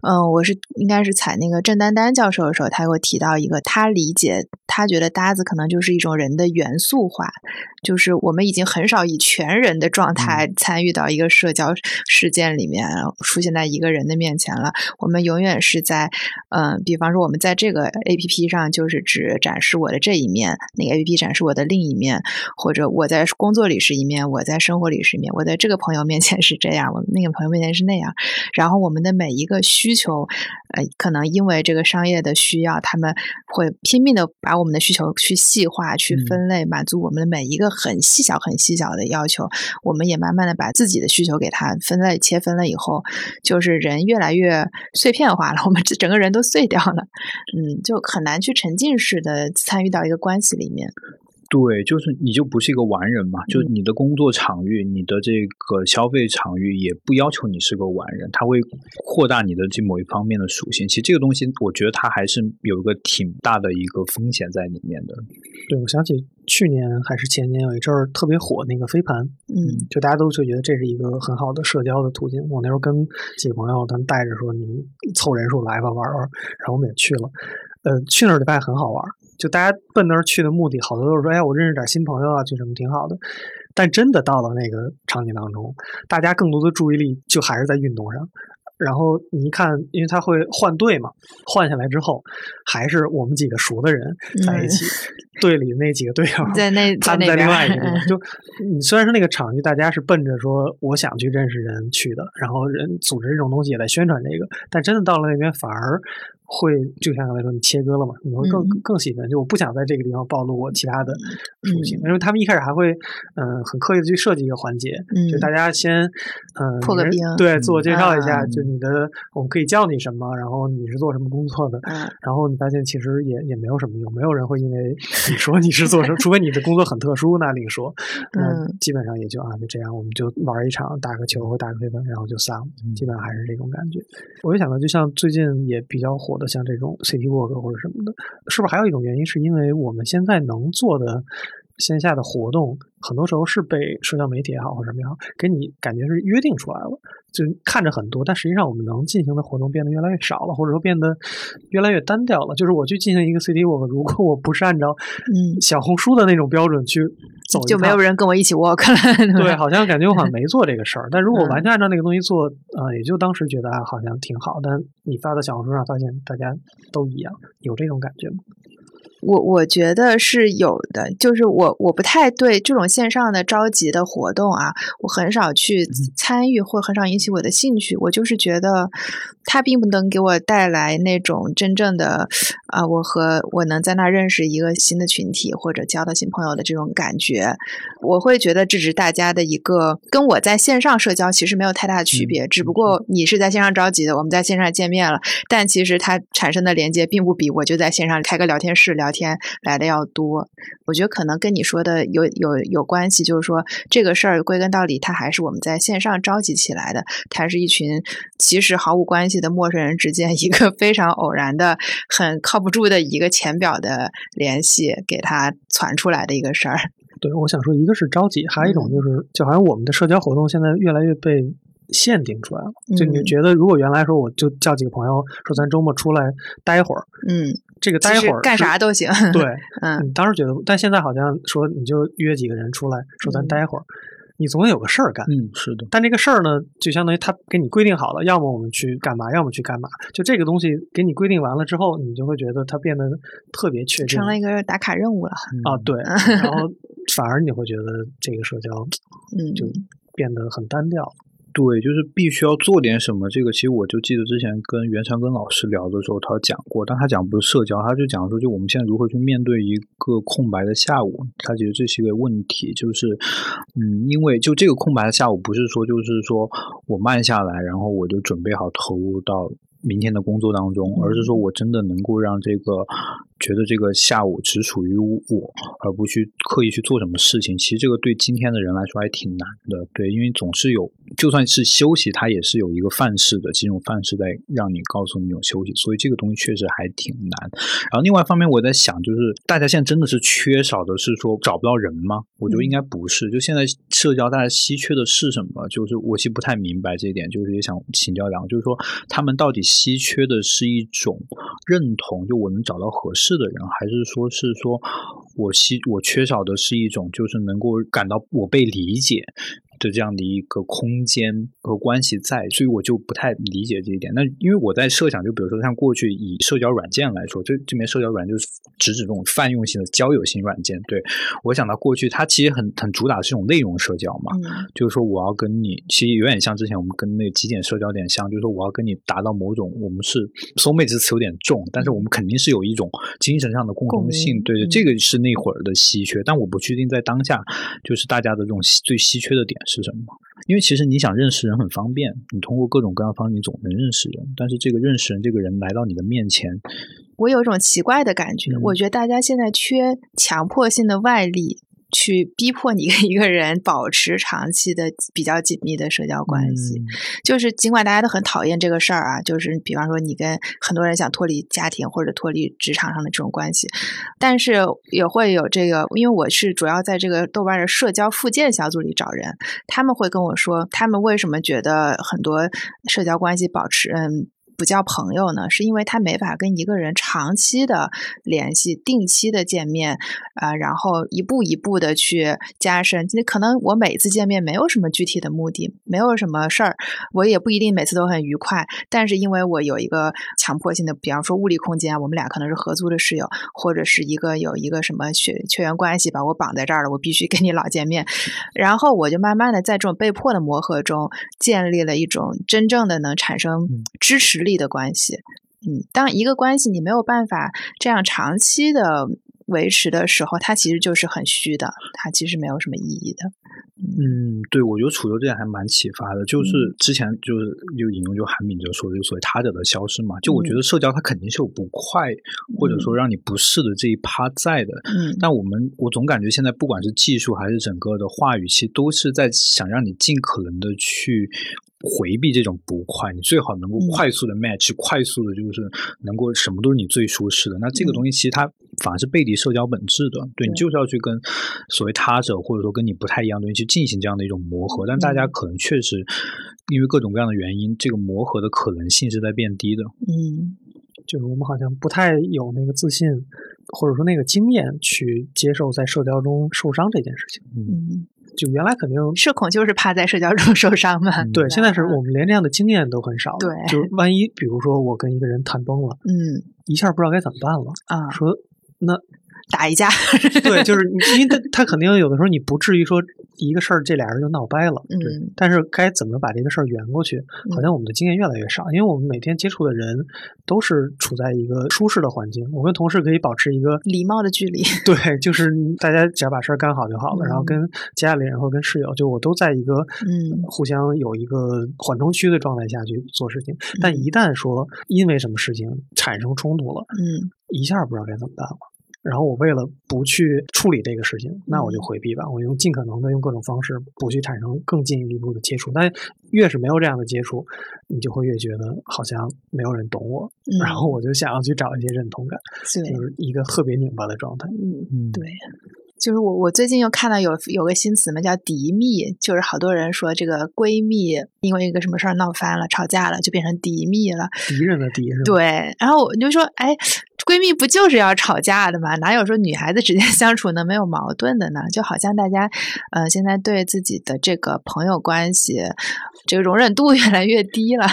嗯，我是应该是采那个郑丹丹教授的时候，他给我提到一个，他理解，他觉得搭子可能就是一种人的元素化，就是我们已经很少以全人的状态参与到一个社交事件里面出现在一个人的面前了。我们永远是在，嗯，比方说我们在这个 A P P 上，就是只展示我的这一面，那个 A P P 展示我的另一面，或者我在工作里是一面，我在生活里是一面，我在这个朋友面前是这样，我那个朋友面前是那样。然后我们的每一个需求，呃，可能因为这个商业的需要，他们会拼命的把我们的需求去细化、去分类，满足我们的每一个很细小、很细小的要求。我们也慢慢的把自己的需求给它分类、切分了以后，就是人越来越碎片化了，我们整个人都碎掉了，嗯，就很难去沉浸式的参与到一个关系里面。对，就是你就不是一个完人嘛，就你的工作场域、你的这个消费场域也不要求你是个完人，它会扩大你的这某一方面的属性。其实这个东西，我觉得它还是有一个挺大的一个风险在里面的。对，我想起去年还是前年有一阵儿特别火那个飞盘，嗯，就大家都就觉得这是一个很好的社交的途径。我那时候跟几个朋友，他们带着说你们凑人数来吧玩玩，然后我们也去了。呃，去那儿就发现很好玩。就大家奔那儿去的目的，好多都是说，哎，我认识点新朋友啊，就什么挺好的。但真的到了那个场景当中，大家更多的注意力就还是在运动上。然后你一看，因为他会换队嘛，换下来之后，还是我们几个熟的人在一起，队里那几个队友在那他们在另外一个地方。就你虽然是那个场域，大家是奔着说我想去认识人去的，然后人组织这种东西也在宣传这个，但真的到了那边反而。会就像刚才说，你切割了嘛？你会更更喜欢。就我不想在这个地方暴露我其他的属性，因为他们一开始还会嗯很刻意的去设计一个环节，就大家先嗯破个冰，对，自我介绍一下，就你的我们可以叫你什么，然后你是做什么工作的，然后你发现其实也也没有什么用，没有人会因为你说你是做什么，除非你的工作很特殊，那另说。那基本上也就啊就这样，我们就玩一场，打个球或打个飞盘，然后就散了。基本上还是这种感觉。我就想到，就像最近也比较火的。像这种 City Walk 或者什么的，是不是还有一种原因？是因为我们现在能做的线下的活动，很多时候是被社交媒体也好或者什么也好，给你感觉是约定出来了，就看着很多，但实际上我们能进行的活动变得越来越少了，或者说变得越来越单调了。就是我去进行一个 City Walk，如果我不是按照嗯小红书的那种标准去走，就没有人跟我一起 walk 了。对，好像感觉我好像没做这个事儿。但如果完全按照那个东西做，啊，也就当时觉得啊，好像挺好。但你发到小红书上，发现大家都一样，有这种感觉吗？我我觉得是有的，就是我我不太对这种线上的召集的活动啊，我很少去参与，或很少引起我的兴趣。我就是觉得它并不能给我带来那种真正的啊，我和我能在那认识一个新的群体或者交到新朋友的这种感觉。我会觉得这只是大家的一个跟我在线上社交其实没有太大的区别，只不过你是在线上召集的，我们在线上见面了，但其实它产生的连接并不比我就在线上开个聊天室聊。天来的要多，我觉得可能跟你说的有有有关系，就是说这个事儿归根到底，它还是我们在线上召集起来的，它是一群其实毫无关系的陌生人之间一个非常偶然的、很靠不住的一个浅表的联系，给它传出来的一个事儿。对，我想说，一个是召集，还有一种就是，就好像我们的社交活动现在越来越被限定出来了。就你觉得，如果原来说我就叫几个朋友说咱周末出来待会儿，嗯。这个待会儿干啥都行。对，嗯，当时觉得，但现在好像说你就约几个人出来，说咱待会儿，你总得有个事儿干。嗯，是的。但这个事儿呢，就相当于他给你规定好了，要么我们去干嘛，要么去干嘛。就这个东西给你规定完了之后，你就会觉得它变得特别确定，成了一个打卡任务了。啊，对。然后反而你会觉得这个社交，嗯，就变得很单调。对，就是必须要做点什么。这个其实我就记得之前跟袁长根老师聊的时候，他讲过，但他讲不是社交，他就讲说，就我们现在如何去面对一个空白的下午。他觉得这是一个问题，就是，嗯，因为就这个空白的下午，不是说就是说我慢下来，然后我就准备好投入到明天的工作当中，而是说我真的能够让这个。觉得这个下午只属于我，而不去刻意去做什么事情。其实这个对今天的人来说还挺难的，对，因为总是有，就算是休息，它也是有一个范式的，这种范式在让你告诉你有休息，所以这个东西确实还挺难。然后另外一方面，我在想，就是大家现在真的是缺少的是说找不到人吗？我觉得应该不是，就现在社交大家稀缺的是什么？就是我其实不太明白这一点，就是也想请教两个，就是说他们到底稀缺的是一种认同，就我能找到合适。的人，还是说是说我希我缺少的是一种，就是能够感到我被理解。的这样的一个空间和关系在，所以我就不太理解这一点。那因为我在设想，就比如说像过去以社交软件来说，这这边社交软件就是直指这种泛用性的交友型软件。对我想到过去，它其实很很主打是这种内容社交嘛，嗯就是说我要跟你，其实有点像之前我们跟那个极简社交有点像，就是说我要跟你达到某种，我们是 soul mate 这词有点重，但是我们肯定是有一种精神上的共同性，对对，嗯这个是那会儿的稀缺，但我不确定在当下，就是大家的这种稀最稀缺的点是什么。因为其实你想认识人很方便，你通过各种各样的方式你总能认识人，但是这个认识人这个人来到你的面前，我有一种奇怪的感觉，嗯我觉得大家现在缺强迫性的外力。去逼迫你跟一个人保持长期的比较紧密的社交关系，嗯就是尽管大家都很讨厌这个事儿啊，就是比方说你跟很多人想脱离家庭或者脱离职场上的这种关系，但是也会有这个，因为我是主要在这个豆瓣的社交附件小组里找人，他们会跟我说，他们为什么觉得很多社交关系保持嗯。不叫朋友呢，是因为他没法跟一个人长期的联系、定期的见面，啊、然后一步一步的去加深。那可能我每次见面没有什么具体的目的，没有什么事儿，我也不一定每次都很愉快。但是因为我有一个强迫性的，比方说物理空间，我们俩可能是合租的室友，或者是一个有一个什么血血缘关系把我绑在这儿了，我必须跟你老见面。然后我就慢慢的在这种被迫的磨合中，建立了一种真正的能产生支持力的关系。嗯，当一个关系你没有办法这样长期的维持的时候，它其实就是很虚的，它其实没有什么意义的。嗯，对，我觉得楚州这点还蛮启发的。就是嗯之前就是就引用就韩敏哲说的，就所谓他者的消失嘛。就我觉嗯得社交它肯定是有不快，或者说让你不适的这一趴在的。嗯但我们我总感觉现在不管是技术还是整个的话语，其实都是在想让你尽可能的去回避这种不快，你最好能够嗯快速的 match，、快速的就是能够什么都是你最舒适的。那这个嗯东西其实它反而是背离社交本质的，对你就是要去跟所谓他者或者说跟你不太一样的东西去进行这样的一种磨合。但大家嗯可能确实因为各种各样的原因，这个磨合的可能性是在变低的。嗯就是我们好像不太有那个自信，或者说那个经验去接受在社交中受伤这件事情。嗯，就原来肯定社恐就是怕在社交中 受伤嘛。嗯对，现在是嗯我们连这样的经验都很少。对就是万一比如说我跟一个人谈崩了，嗯一下不知道该怎么办了，啊，说那打一架。对，就是因为他他肯定有的时候你不至于说一个事儿这俩人就闹掰了，嗯但是该怎么把这个事儿圆过去，好像我们的经验越来越少，因为我们每天接触的人都是处在一个舒适的环境，我跟同事可以保持一个礼貌的距离。对，就是大家只要把事儿干好就好了，然后嗯跟家里人或者跟室友，就我都在一个嗯互相有一个缓冲区的状态下去做事情，但嗯一旦说因为什么事情产生冲突了，嗯一下不知道该怎么办了。然后我为了不去处理这个事情，那我就嗯回避吧。我用尽可能的用各种方式不去产生更进一步的接触。但越是没有这样的接触，你就会越觉得好像没有人懂我，嗯，然后我就想要去找一些认同感，就是一个特别拧巴的状态。嗯嗯，对。就是我，我最近又看到有有个新词嘛，叫“敌蜜”，就是好多人说这个闺蜜因为一个什么事儿闹翻了、吵架了，就变成敌蜜了。敌人的敌是吧？对，然后我就说，哎，闺蜜不就是要吵架的吗？哪有说女孩子之间相处呢没有矛盾的呢？就好像大家，呃，现在对自己的这个朋友关系，这个容忍度越来越低了。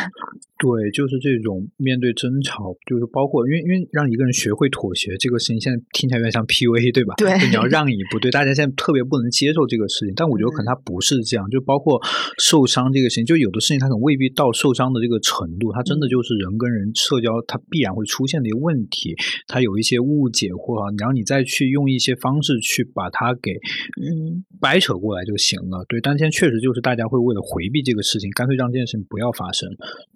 对，就是这种面对争吵，就是包括因为因为让一个人学会妥协这个事情，现在听起来有点像 PUA，对吧？对就你要 让一步，对，大家现在特别不能接受这个事情，但我觉得可能他不是这样，就包括受伤这个事情，就有的事情他可能未必到受伤的这个程度，他真的就是人跟人社交他必然会出现的一个问题，他有一些误解或然后你再去用一些方式去把它给嗯掰扯过来就行了。对，但现在确实就是大家会为了回避这个事情，干脆让这件事情不要发生。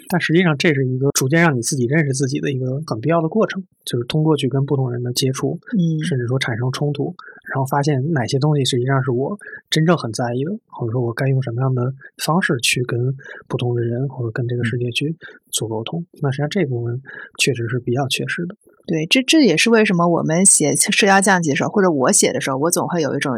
但实际上，这是一个逐渐让你自己认识自己的一个很必要的过程，就是通过去跟不同人的接触，嗯甚至说产生冲突，然后发现哪些东西实际上是我真正很在意的，或者说我该用什么样的方式去跟不同的人或者跟这个世界去做沟通。那实际上这部分确实是比较缺失的。对，这这也是为什么我们写社交降级的时候，或者我写的时候，我总会有一种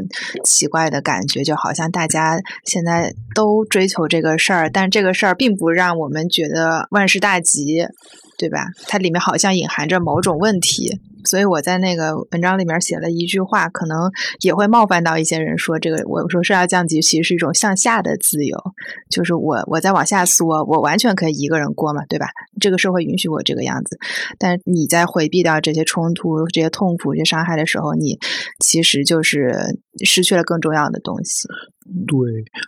奇怪的感觉，就好像大家现在都追求这个事儿，但这个事儿并不让我们觉得万事大吉，对吧？它里面好像隐含着某种问题。所以我在那个文章里面写了一句话，可能也会冒犯到一些人，说这个我说社交降级其实是一种向下的自由，就是我我在往下缩，我完全可以一个人过嘛，对吧？这个社会允许我这个样子，但你在回避掉这些冲突、这些痛苦、这些伤害的时候，你其实就是失去了更重要的东西。对，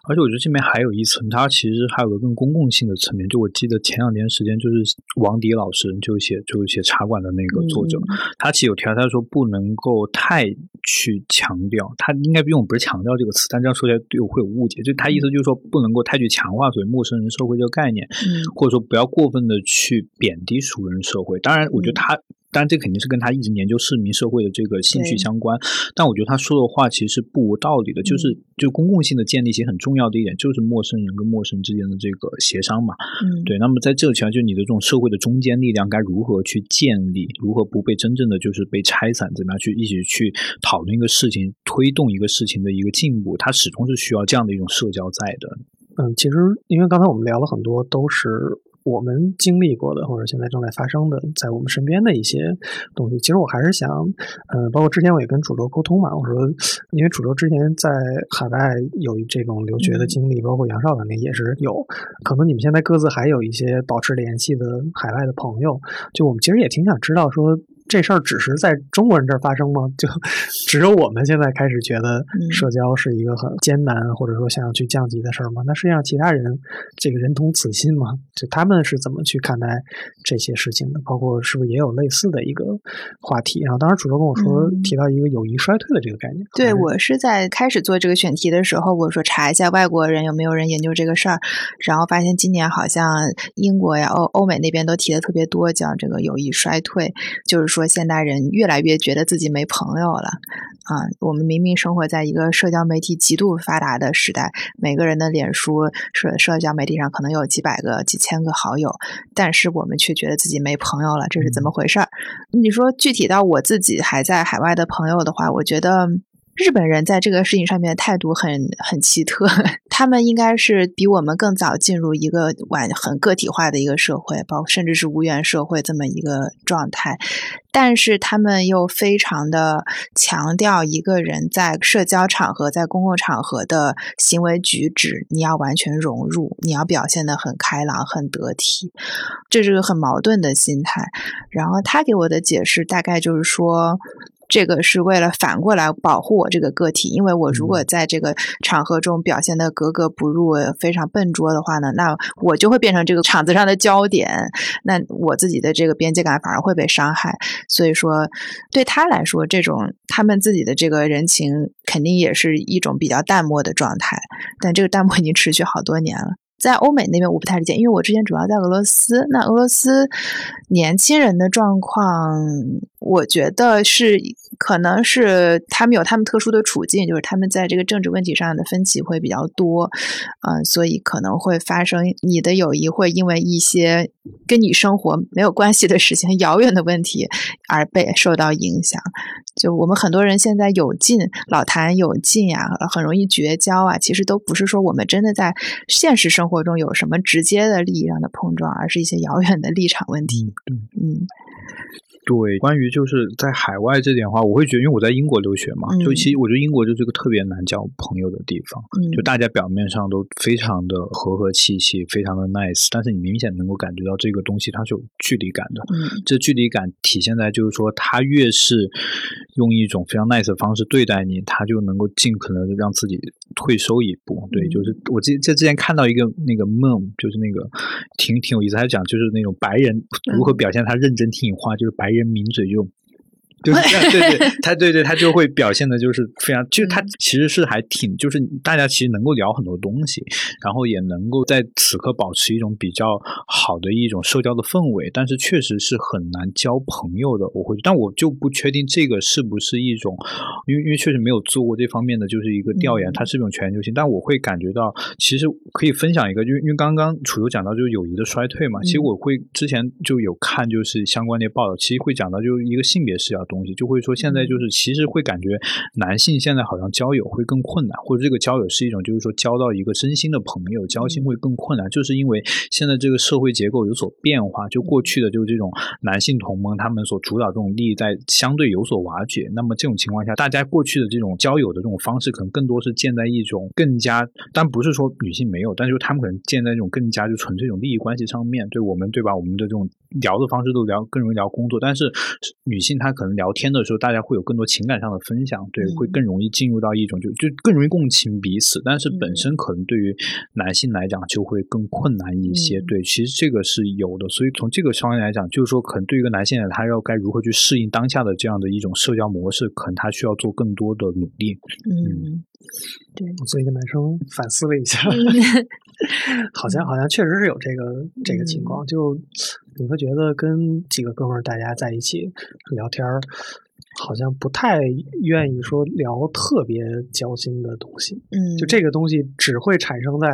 而且我觉得这边还有一层，它其实还有个更公共性的层面。就我记得前两年时间，就是王迪老师就写就是写茶馆的那个作者，他其实有提到，他说不能够太去强调，他应该用不是强调这个词，但这样说起来对我会有误解。就他意思就是说，不能够太去强化所谓陌生人社会这个概念，或者说不要过分的去贬低熟人社会。当然，我觉得他。当然，这肯定是跟他一直研究市民社会的这个兴趣相关。但我觉得他说的话其实是不无道理的，就是就公共性的建立，其实很重要的一点就是陌生人跟陌生之间的这个协商嘛。嗯，对。那么在这个情况下，就你的这种社会的中间力量该如何去建立，如何不被真正的就是被拆散，怎么样去一起去讨论一个事情，推动一个事情的一个进步，它始终是需要这样的一种社交在的。嗯，其实因为刚才我们聊了很多，都是。我们经历过的，或者现在正在发生的，在我们身边的一些东西，其实我还是想，呃，包括之前我也跟楚州沟通嘛，我说，因为楚州之前在海外有这种留学的经历，包括杨少肯定也是有，可能你们现在各自还有一些保持联系的海外的朋友，就我们其实也挺想知道说。这事儿只是在中国人这儿发生吗？就 只有我们现在开始觉得社交是一个很艰难，或者说想要去降级的事儿吗？那实际上其他人这个人同此心吗？就他们是怎么去看待这些事情的？包括是不是也有类似的一个话题？然后当时主播跟我说提到一个友谊衰退的这个概念。对我是在开始做这个选题的时候，我说查一下外国人有没有人研究这个事儿，然后发现今年好像英国呀、欧欧美那边都提的特别多，讲这个友谊衰退，就是说。说现代人越来越觉得自己没朋友了啊！我们明明生活在一个社交媒体极度发达的时代，每个人的脸书社社交媒体上可能有几百个、几千个好友，但是我们却觉得自己没朋友了，这是怎么回事儿？你说具体到我自己还在海外的朋友的话，我觉得。日本人在这个事情上面态度很很奇特，他们应该是比我们更早进入一个完很个体化的一个社会，包括甚至是无缘社会这么一个状态，但是他们又非常的强调一个人在社交场合、在公共场合的行为举止，你要完全融入，你要表现的很开朗、很得体，这是个很矛盾的心态。然后他给我的解释大概就是说。这个是为了反过来保护我这个个体，因为我如果在这个场合中表现的格格不入、非常笨拙的话呢，那我就会变成这个场子上的焦点，那我自己的这个边界感反而会被伤害。所以说，对他来说，这种他们自己的这个人情肯定也是一种比较淡漠的状态，但这个淡漠已经持续好多年了。在欧美那边我不太理解，因为我之前主要在俄罗斯，那俄罗斯年轻人的状况，我觉得是可能是他们有他们特殊的处境，就是他们在这个政治问题上的分歧会比较多，嗯，所以可能会发生你的友谊会因为一些跟你生活没有关系的事情、遥远的问题而被受到影响。就我们很多人现在有劲，老谈有劲呀，很容易绝交啊，其实都不是说我们真的在现实生活中有什么直接的利益上的碰撞，而是一些遥远的立场问题。嗯。对，关于就是在海外这点的话，我会觉得，因为我在英国留学嘛，就其实我觉得英国就是个特别难交朋友的地方。就大家表面上都非常的和和气气，非常的 nice，但是你明显能够感觉到这个东西它是有距离感的。嗯，这距离感体现在就是说，他越是用一种非常 nice 的方式对待你，他就能够尽可能的让自己退收一步。对，就是我记在之前看到一个那个 mom，就是那个挺挺有意思，他讲就是那种白人如何表现他认真听你话，就是白人。人抿嘴用。对对对，他对对他就会表现的，就是非常，就是他其实是还挺，就是大家其实能够聊很多东西，然后也能够在此刻保持一种比较好的一种社交的氛围，但是确实是很难交朋友的。我会，但我就不确定这个是不是一种，因为因为确实没有做过这方面的就是一个调研，它是一种全球性。但我会感觉到，其实可以分享一个，就因为刚刚楚游讲到就是友谊的衰退嘛，其实我会之前就有看就是相关的报道，其实会讲到就是一个性别视角。东西，就会说现在就是其实会感觉男性现在好像交友会更困难，或者这个交友是一种就是说交到一个真心的朋友，交心会更困难，就是因为现在这个社会结构有所变化，就过去的就是这种男性同盟他们所主导这种利益在相对有所瓦解，那么这种情况下，大家过去的这种交友的这种方式可能更多是建在一种更加，但不是说女性没有，但是他们可能建在这种更加就纯粹一种利益关系上面对我们对吧？我们的这种聊的方式都聊更容易聊工作，但是女性她可能聊天的时候，大家会有更多情感上的分享，对，会更容易进入到一种就就更容易共情彼此，但是本身可能对于男性来讲就会更困难一些，对，其实这个是有的，所以从这个方面来讲，就是说可能对于一个男性来讲，他要该如何去适应当下的这样的一种社交模式，可能他需要做更多的努力。嗯，对，我作为一个男生反思了一下，好像好像确实是有这个这个情况，就你会觉得跟几个哥们儿大家在一起聊天儿，好像不太愿意说聊特别交心的东西，嗯，就这个东西只会产生在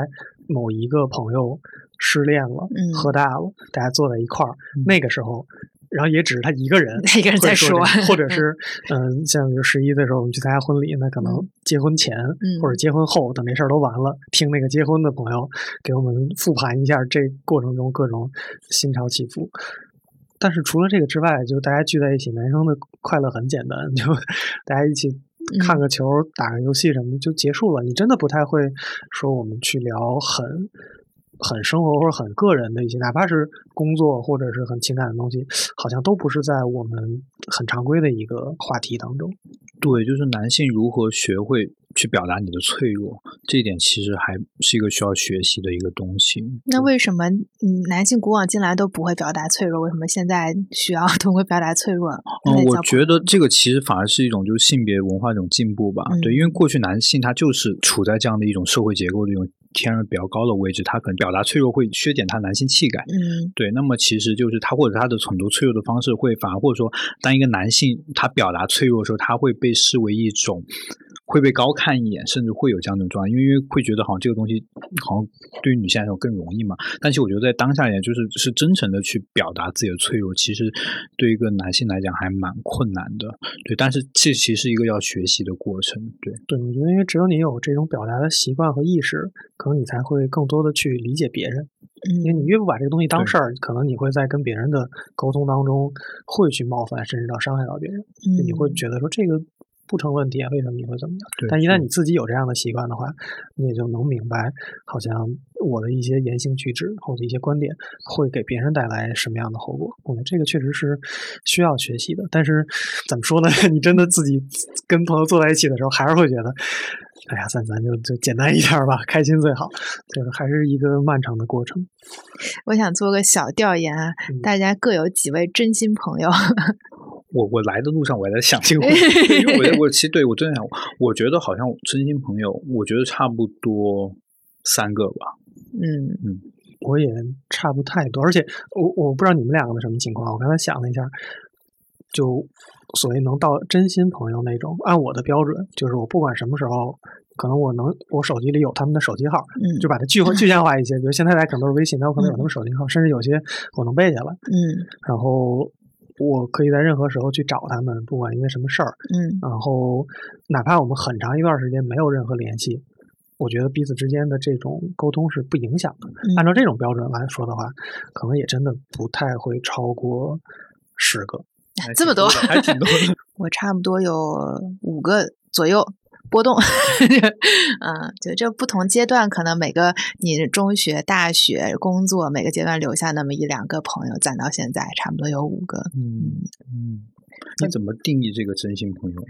某一个朋友失恋了、嗯。喝大了，大家坐在一块儿，那个时候。然后也只是他一个人，一个人在说或者 是嗯，像比如十一的时候我们去参加婚礼，那可能结婚前、嗯或者结婚后，等这事儿都完了，听那个结婚的朋友给我们复盘一下这过程中各种心潮起伏。但是除了这个之外，就大家聚在一起，男生的快乐很简单，就大家一起看个球、打个游戏什么就结束了。你真的不太会说我们去聊很很生活或者很个人的一些，哪怕是工作或者是很情感的东西，好像都不是在我们很常规的一个话题当中。对，就是男性如何学会去表达你的脆弱，这一点其实还是一个需要学习的一个东西。那为什么嗯男性古往今来都不会表达脆弱？为什么现在需要 通过表达脆弱？嗯，我觉得这个其实反而是一种就是性别文化一种进步吧。嗯对，因为过去男性他就是处在这样的一种社会结构的一种天然比较高的位置，他可能表达脆弱会削减他男性气概。嗯对，那么其实就是他或者他的很多脆弱的方式会反而或者说，当一个男性他表达脆弱的时候，他会被视为一种会被高看一眼，甚至会有这样的状态，因为因为会觉得好像这个东西好像对于女性来说更容易嘛。但其实我觉得在当下也就是是真诚的去表达自己的脆弱，其实对一个男性来讲还蛮困难的。对，但是这其实是一个要学习的过程。对，对，我觉得因为只有你有这种表达的习惯和意识，可能你才会更多的去理解别人。因为嗯你越不把这个东西当事儿，可能你会在跟别人的沟通当中会去冒犯，甚至到伤害到别人。就你会嗯觉得说这个不成问题啊，为什么你会怎么样？但一旦你自己有这样的习惯的话，你也就能明白，好像我的一些言行举止或者一些观点会给别人带来什么样的后果。我觉得这个确实是需要学习的。但是怎么说呢？你真的自己跟朋友坐在一起的时候，还是会觉得，哎呀，咱咱就就简单一点儿吧，开心最好。这个还是一个漫长的过程。我想做个小调研啊，嗯大家各有几位真心朋友？我我来的路上我还在想这个问题，因为我我其实对我真的想，我觉得好像真心朋友，我觉得差不多三个吧。嗯嗯我也差不太多，而且我我不知道你们两个的什么情况。我刚才想了一下，就所谓能到真心朋友那种，按我的标准，就是我不管什么时候，可能我能我手机里有他们的手机号，嗯就把它具化 具象化一些。比如现在大家可能都是微信，但我可能有他们手机号，甚至有些我能背下来，嗯然后我可以在任何时候去找他们，不管因为什么事儿。嗯然后哪怕我们很长一段时间没有任何联系，我觉得彼此之间的这种沟通是不影响的。嗯按照这种标准来说的话，可能也真的不太会超过十个。这么多还挺多的。我差不多有五个左右波动，嗯，就这不同阶段，可能每个你中学、大学、工作每个阶段留下那么一两个朋友，攒到现在差不多有五个，嗯嗯，那怎么定义这个真心朋友？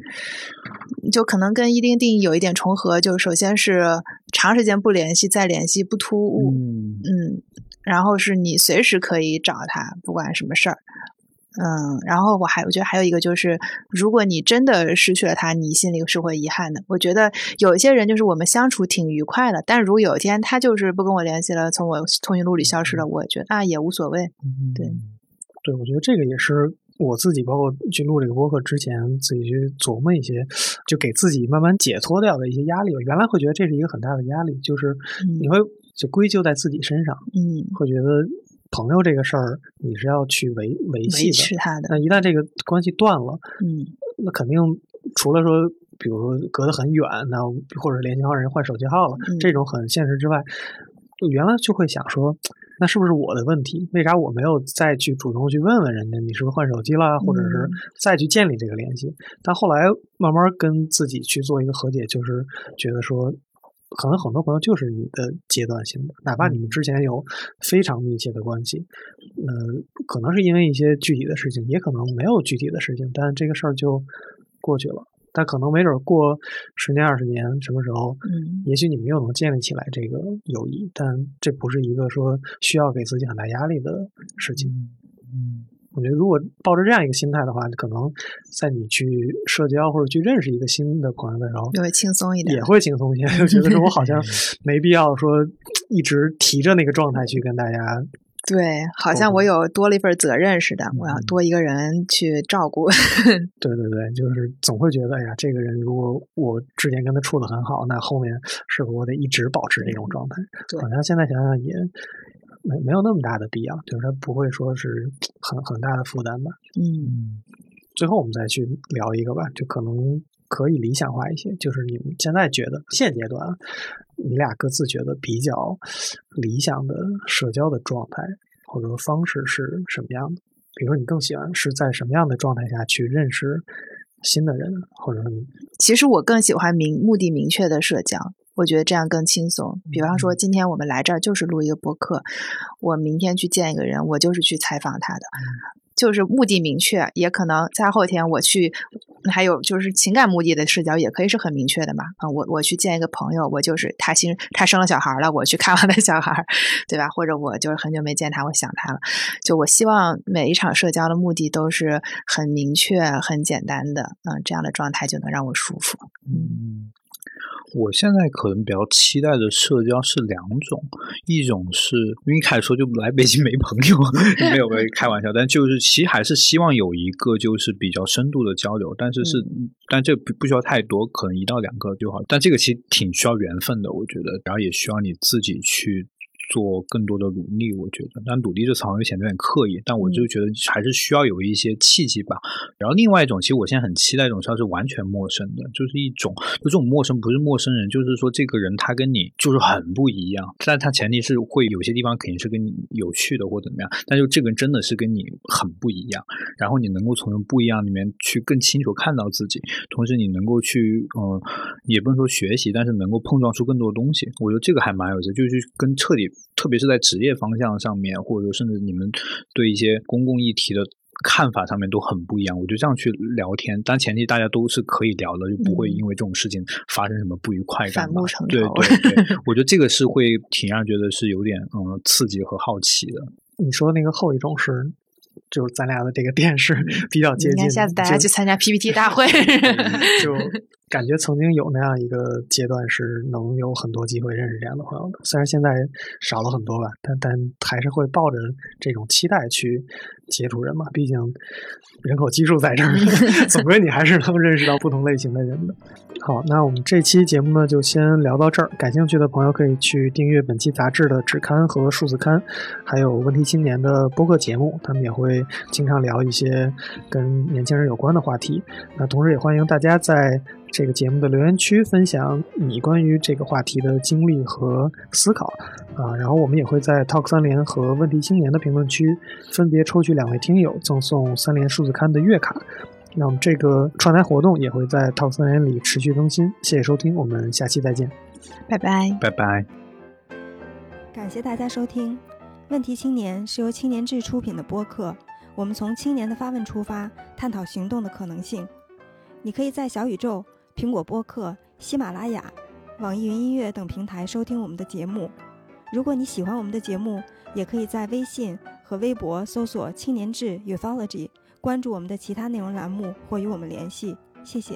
就可能跟一定定义有一点重合，就首先是长时间不联系，再联系不突兀，嗯嗯，然后是你随时可以找他，不管什么事儿。嗯，然后我还我觉得还有一个就是，如果你真的失去了他，你心里是会遗憾的。我觉得有一些人就是我们相处挺愉快的，但是如果有一天他就是不跟我联系了，从我通讯录里消失了，我觉得啊也无所谓。对对，我觉得这个也是我自己，包括去录这个播客之前，自己去琢磨一些，就给自己慢慢解脱掉的一些压力。我原来会觉得这是一个很大的压力，就是嗯你会就归咎在自己身上，嗯会觉得朋友这个事儿，你是要去维维系的。持他的，那一旦这个关系断了，嗯那肯定除了说，比如说隔得很远，那或者联系方人换手机号了，嗯这种很现实之外，原来就会想说，那是不是我的问题？为啥我没有再去主动去问问人家你是不是换手机了，或者是嗯再去建立这个联系？但后来慢慢跟自己去做一个和解，就是觉得说。可能很多朋友就是你的阶段性的，哪怕你们之前有非常密切的关系，呃，可能是因为一些具体的事情，也可能没有具体的事情，但这个事儿就过去了。但可能没准儿过十年、二十年，什么时候，嗯也许你们又能建立起来这个友谊，但这不是一个说需要给自己很大压力的事情。嗯我觉得，如果抱着这样一个心态的话，可能在你去社交或者去认识一个新的朋友的时候，就会轻松一点也。会轻松一些，就觉得说我好像没必要说一直提着那个状态去跟大家。对，好像我有多了一份责任似的，我要多一个人去照顾。对对对，就是总会觉得，哎呀，这个人如果我之前跟他处的很好，那后面是否我得一直保持这种状态？对好像现在想想也没没有那么大的必要，就是他不会说是 很很大的负担吧。嗯最后我们再去聊一个吧，就可能可以理想化一些，就是你们现在觉得现阶段啊，你俩各自觉得比较理想的社交的状态或者说方式是什么样的？比如说你更喜欢是在什么样的状态下去认识新的人，或者说你其实我更喜欢明目的明确的社交，我觉得这样更轻松。比方说，今天我们来这儿就是录一个播客，我明天去见一个人，我就是去采访他的，就是目的明确。也可能在后天我去，还有就是情感目的的社交也可以是很明确的嘛。啊、我我去见一个朋友，我就是他新他生了小孩了，我去看望他小孩，对吧？或者我就是很久没见他，我想他了。就我希望每一场社交的目的都是很明确、很简单的，嗯，这样的状态就能让我舒服。嗯，我现在可能比较期待的社交是两种，一种是因为一开始说就来北京没朋友，没有没有开玩笑，但就是其实还是希望有一个就是比较深度的交流，但是是、但这不不需要太多，可能一到两个就好。但这个其实挺需要缘分的，我觉得，然后也需要你自己去。做更多的努力，我觉得，但努力这词好像显得有点刻意，但我就觉得还是需要有一些契机吧。然后另外一种，其实我现在很期待一种社交是完全陌生的，就是一种，就这种陌生不是陌生人，就是说这个人他跟你就是很不一样，但他前提是会有些地方肯定是跟你有趣的或怎么样，但就这个人真的是跟你很不一样，然后你能够从不一样里面去更清楚看到自己，同时你能够去，呃，也不能说学习，但是能够碰撞出更多的东西，我觉得这个还蛮有意思，就是跟彻底。特别是在职业方向上面，或者说甚至你们对一些公共议题的看法上面都很不一样。我觉得这样去聊天，但前提大家都是可以聊的，就不会因为这种事情发生什么不愉快感反目成对仇对对，我觉得这个是会挺让人觉得是有点嗯刺激和好奇的。你说那个后一种是，就是咱俩的这个电视比较接近的，下次大家去参加 PPT 大会。就感觉曾经有那样一个阶段是能有很多机会认识这样的朋友的，虽然现在少了很多吧，但但还是会抱着这种期待去接触人嘛，毕竟人口基数在这儿，总归你还是能认识到不同类型的人的。好，那我们这期节目呢就先聊到这儿，感兴趣的朋友可以去订阅本期杂志的纸刊和数字刊，还有问题青年的播客节目，他们也会经常聊一些跟年轻人有关的话题。那同时也欢迎大家在这个节目的留言区分享你关于这个话题的经历和思考啊，然后我们也会在 Talk 三联和问题青年的评论区分别抽取两位听友赠送三联数字刊的月卡。那我们这个串台活动也会在 Talk 三联里持续更新。谢谢收听，我们下期再见。拜拜。拜拜。感谢大家收听《问题青年》是由青年志出品的播客。我们从青年的发问出发，探讨行动的可能性。你可以在小宇宙、苹果播客、喜马拉雅、网易云音乐等平台收听我们的节目。如果你喜欢我们的节目，也可以在微信和微博搜索“青年志 Youthology”，关注我们的其他内容栏目或与我们联系。谢谢。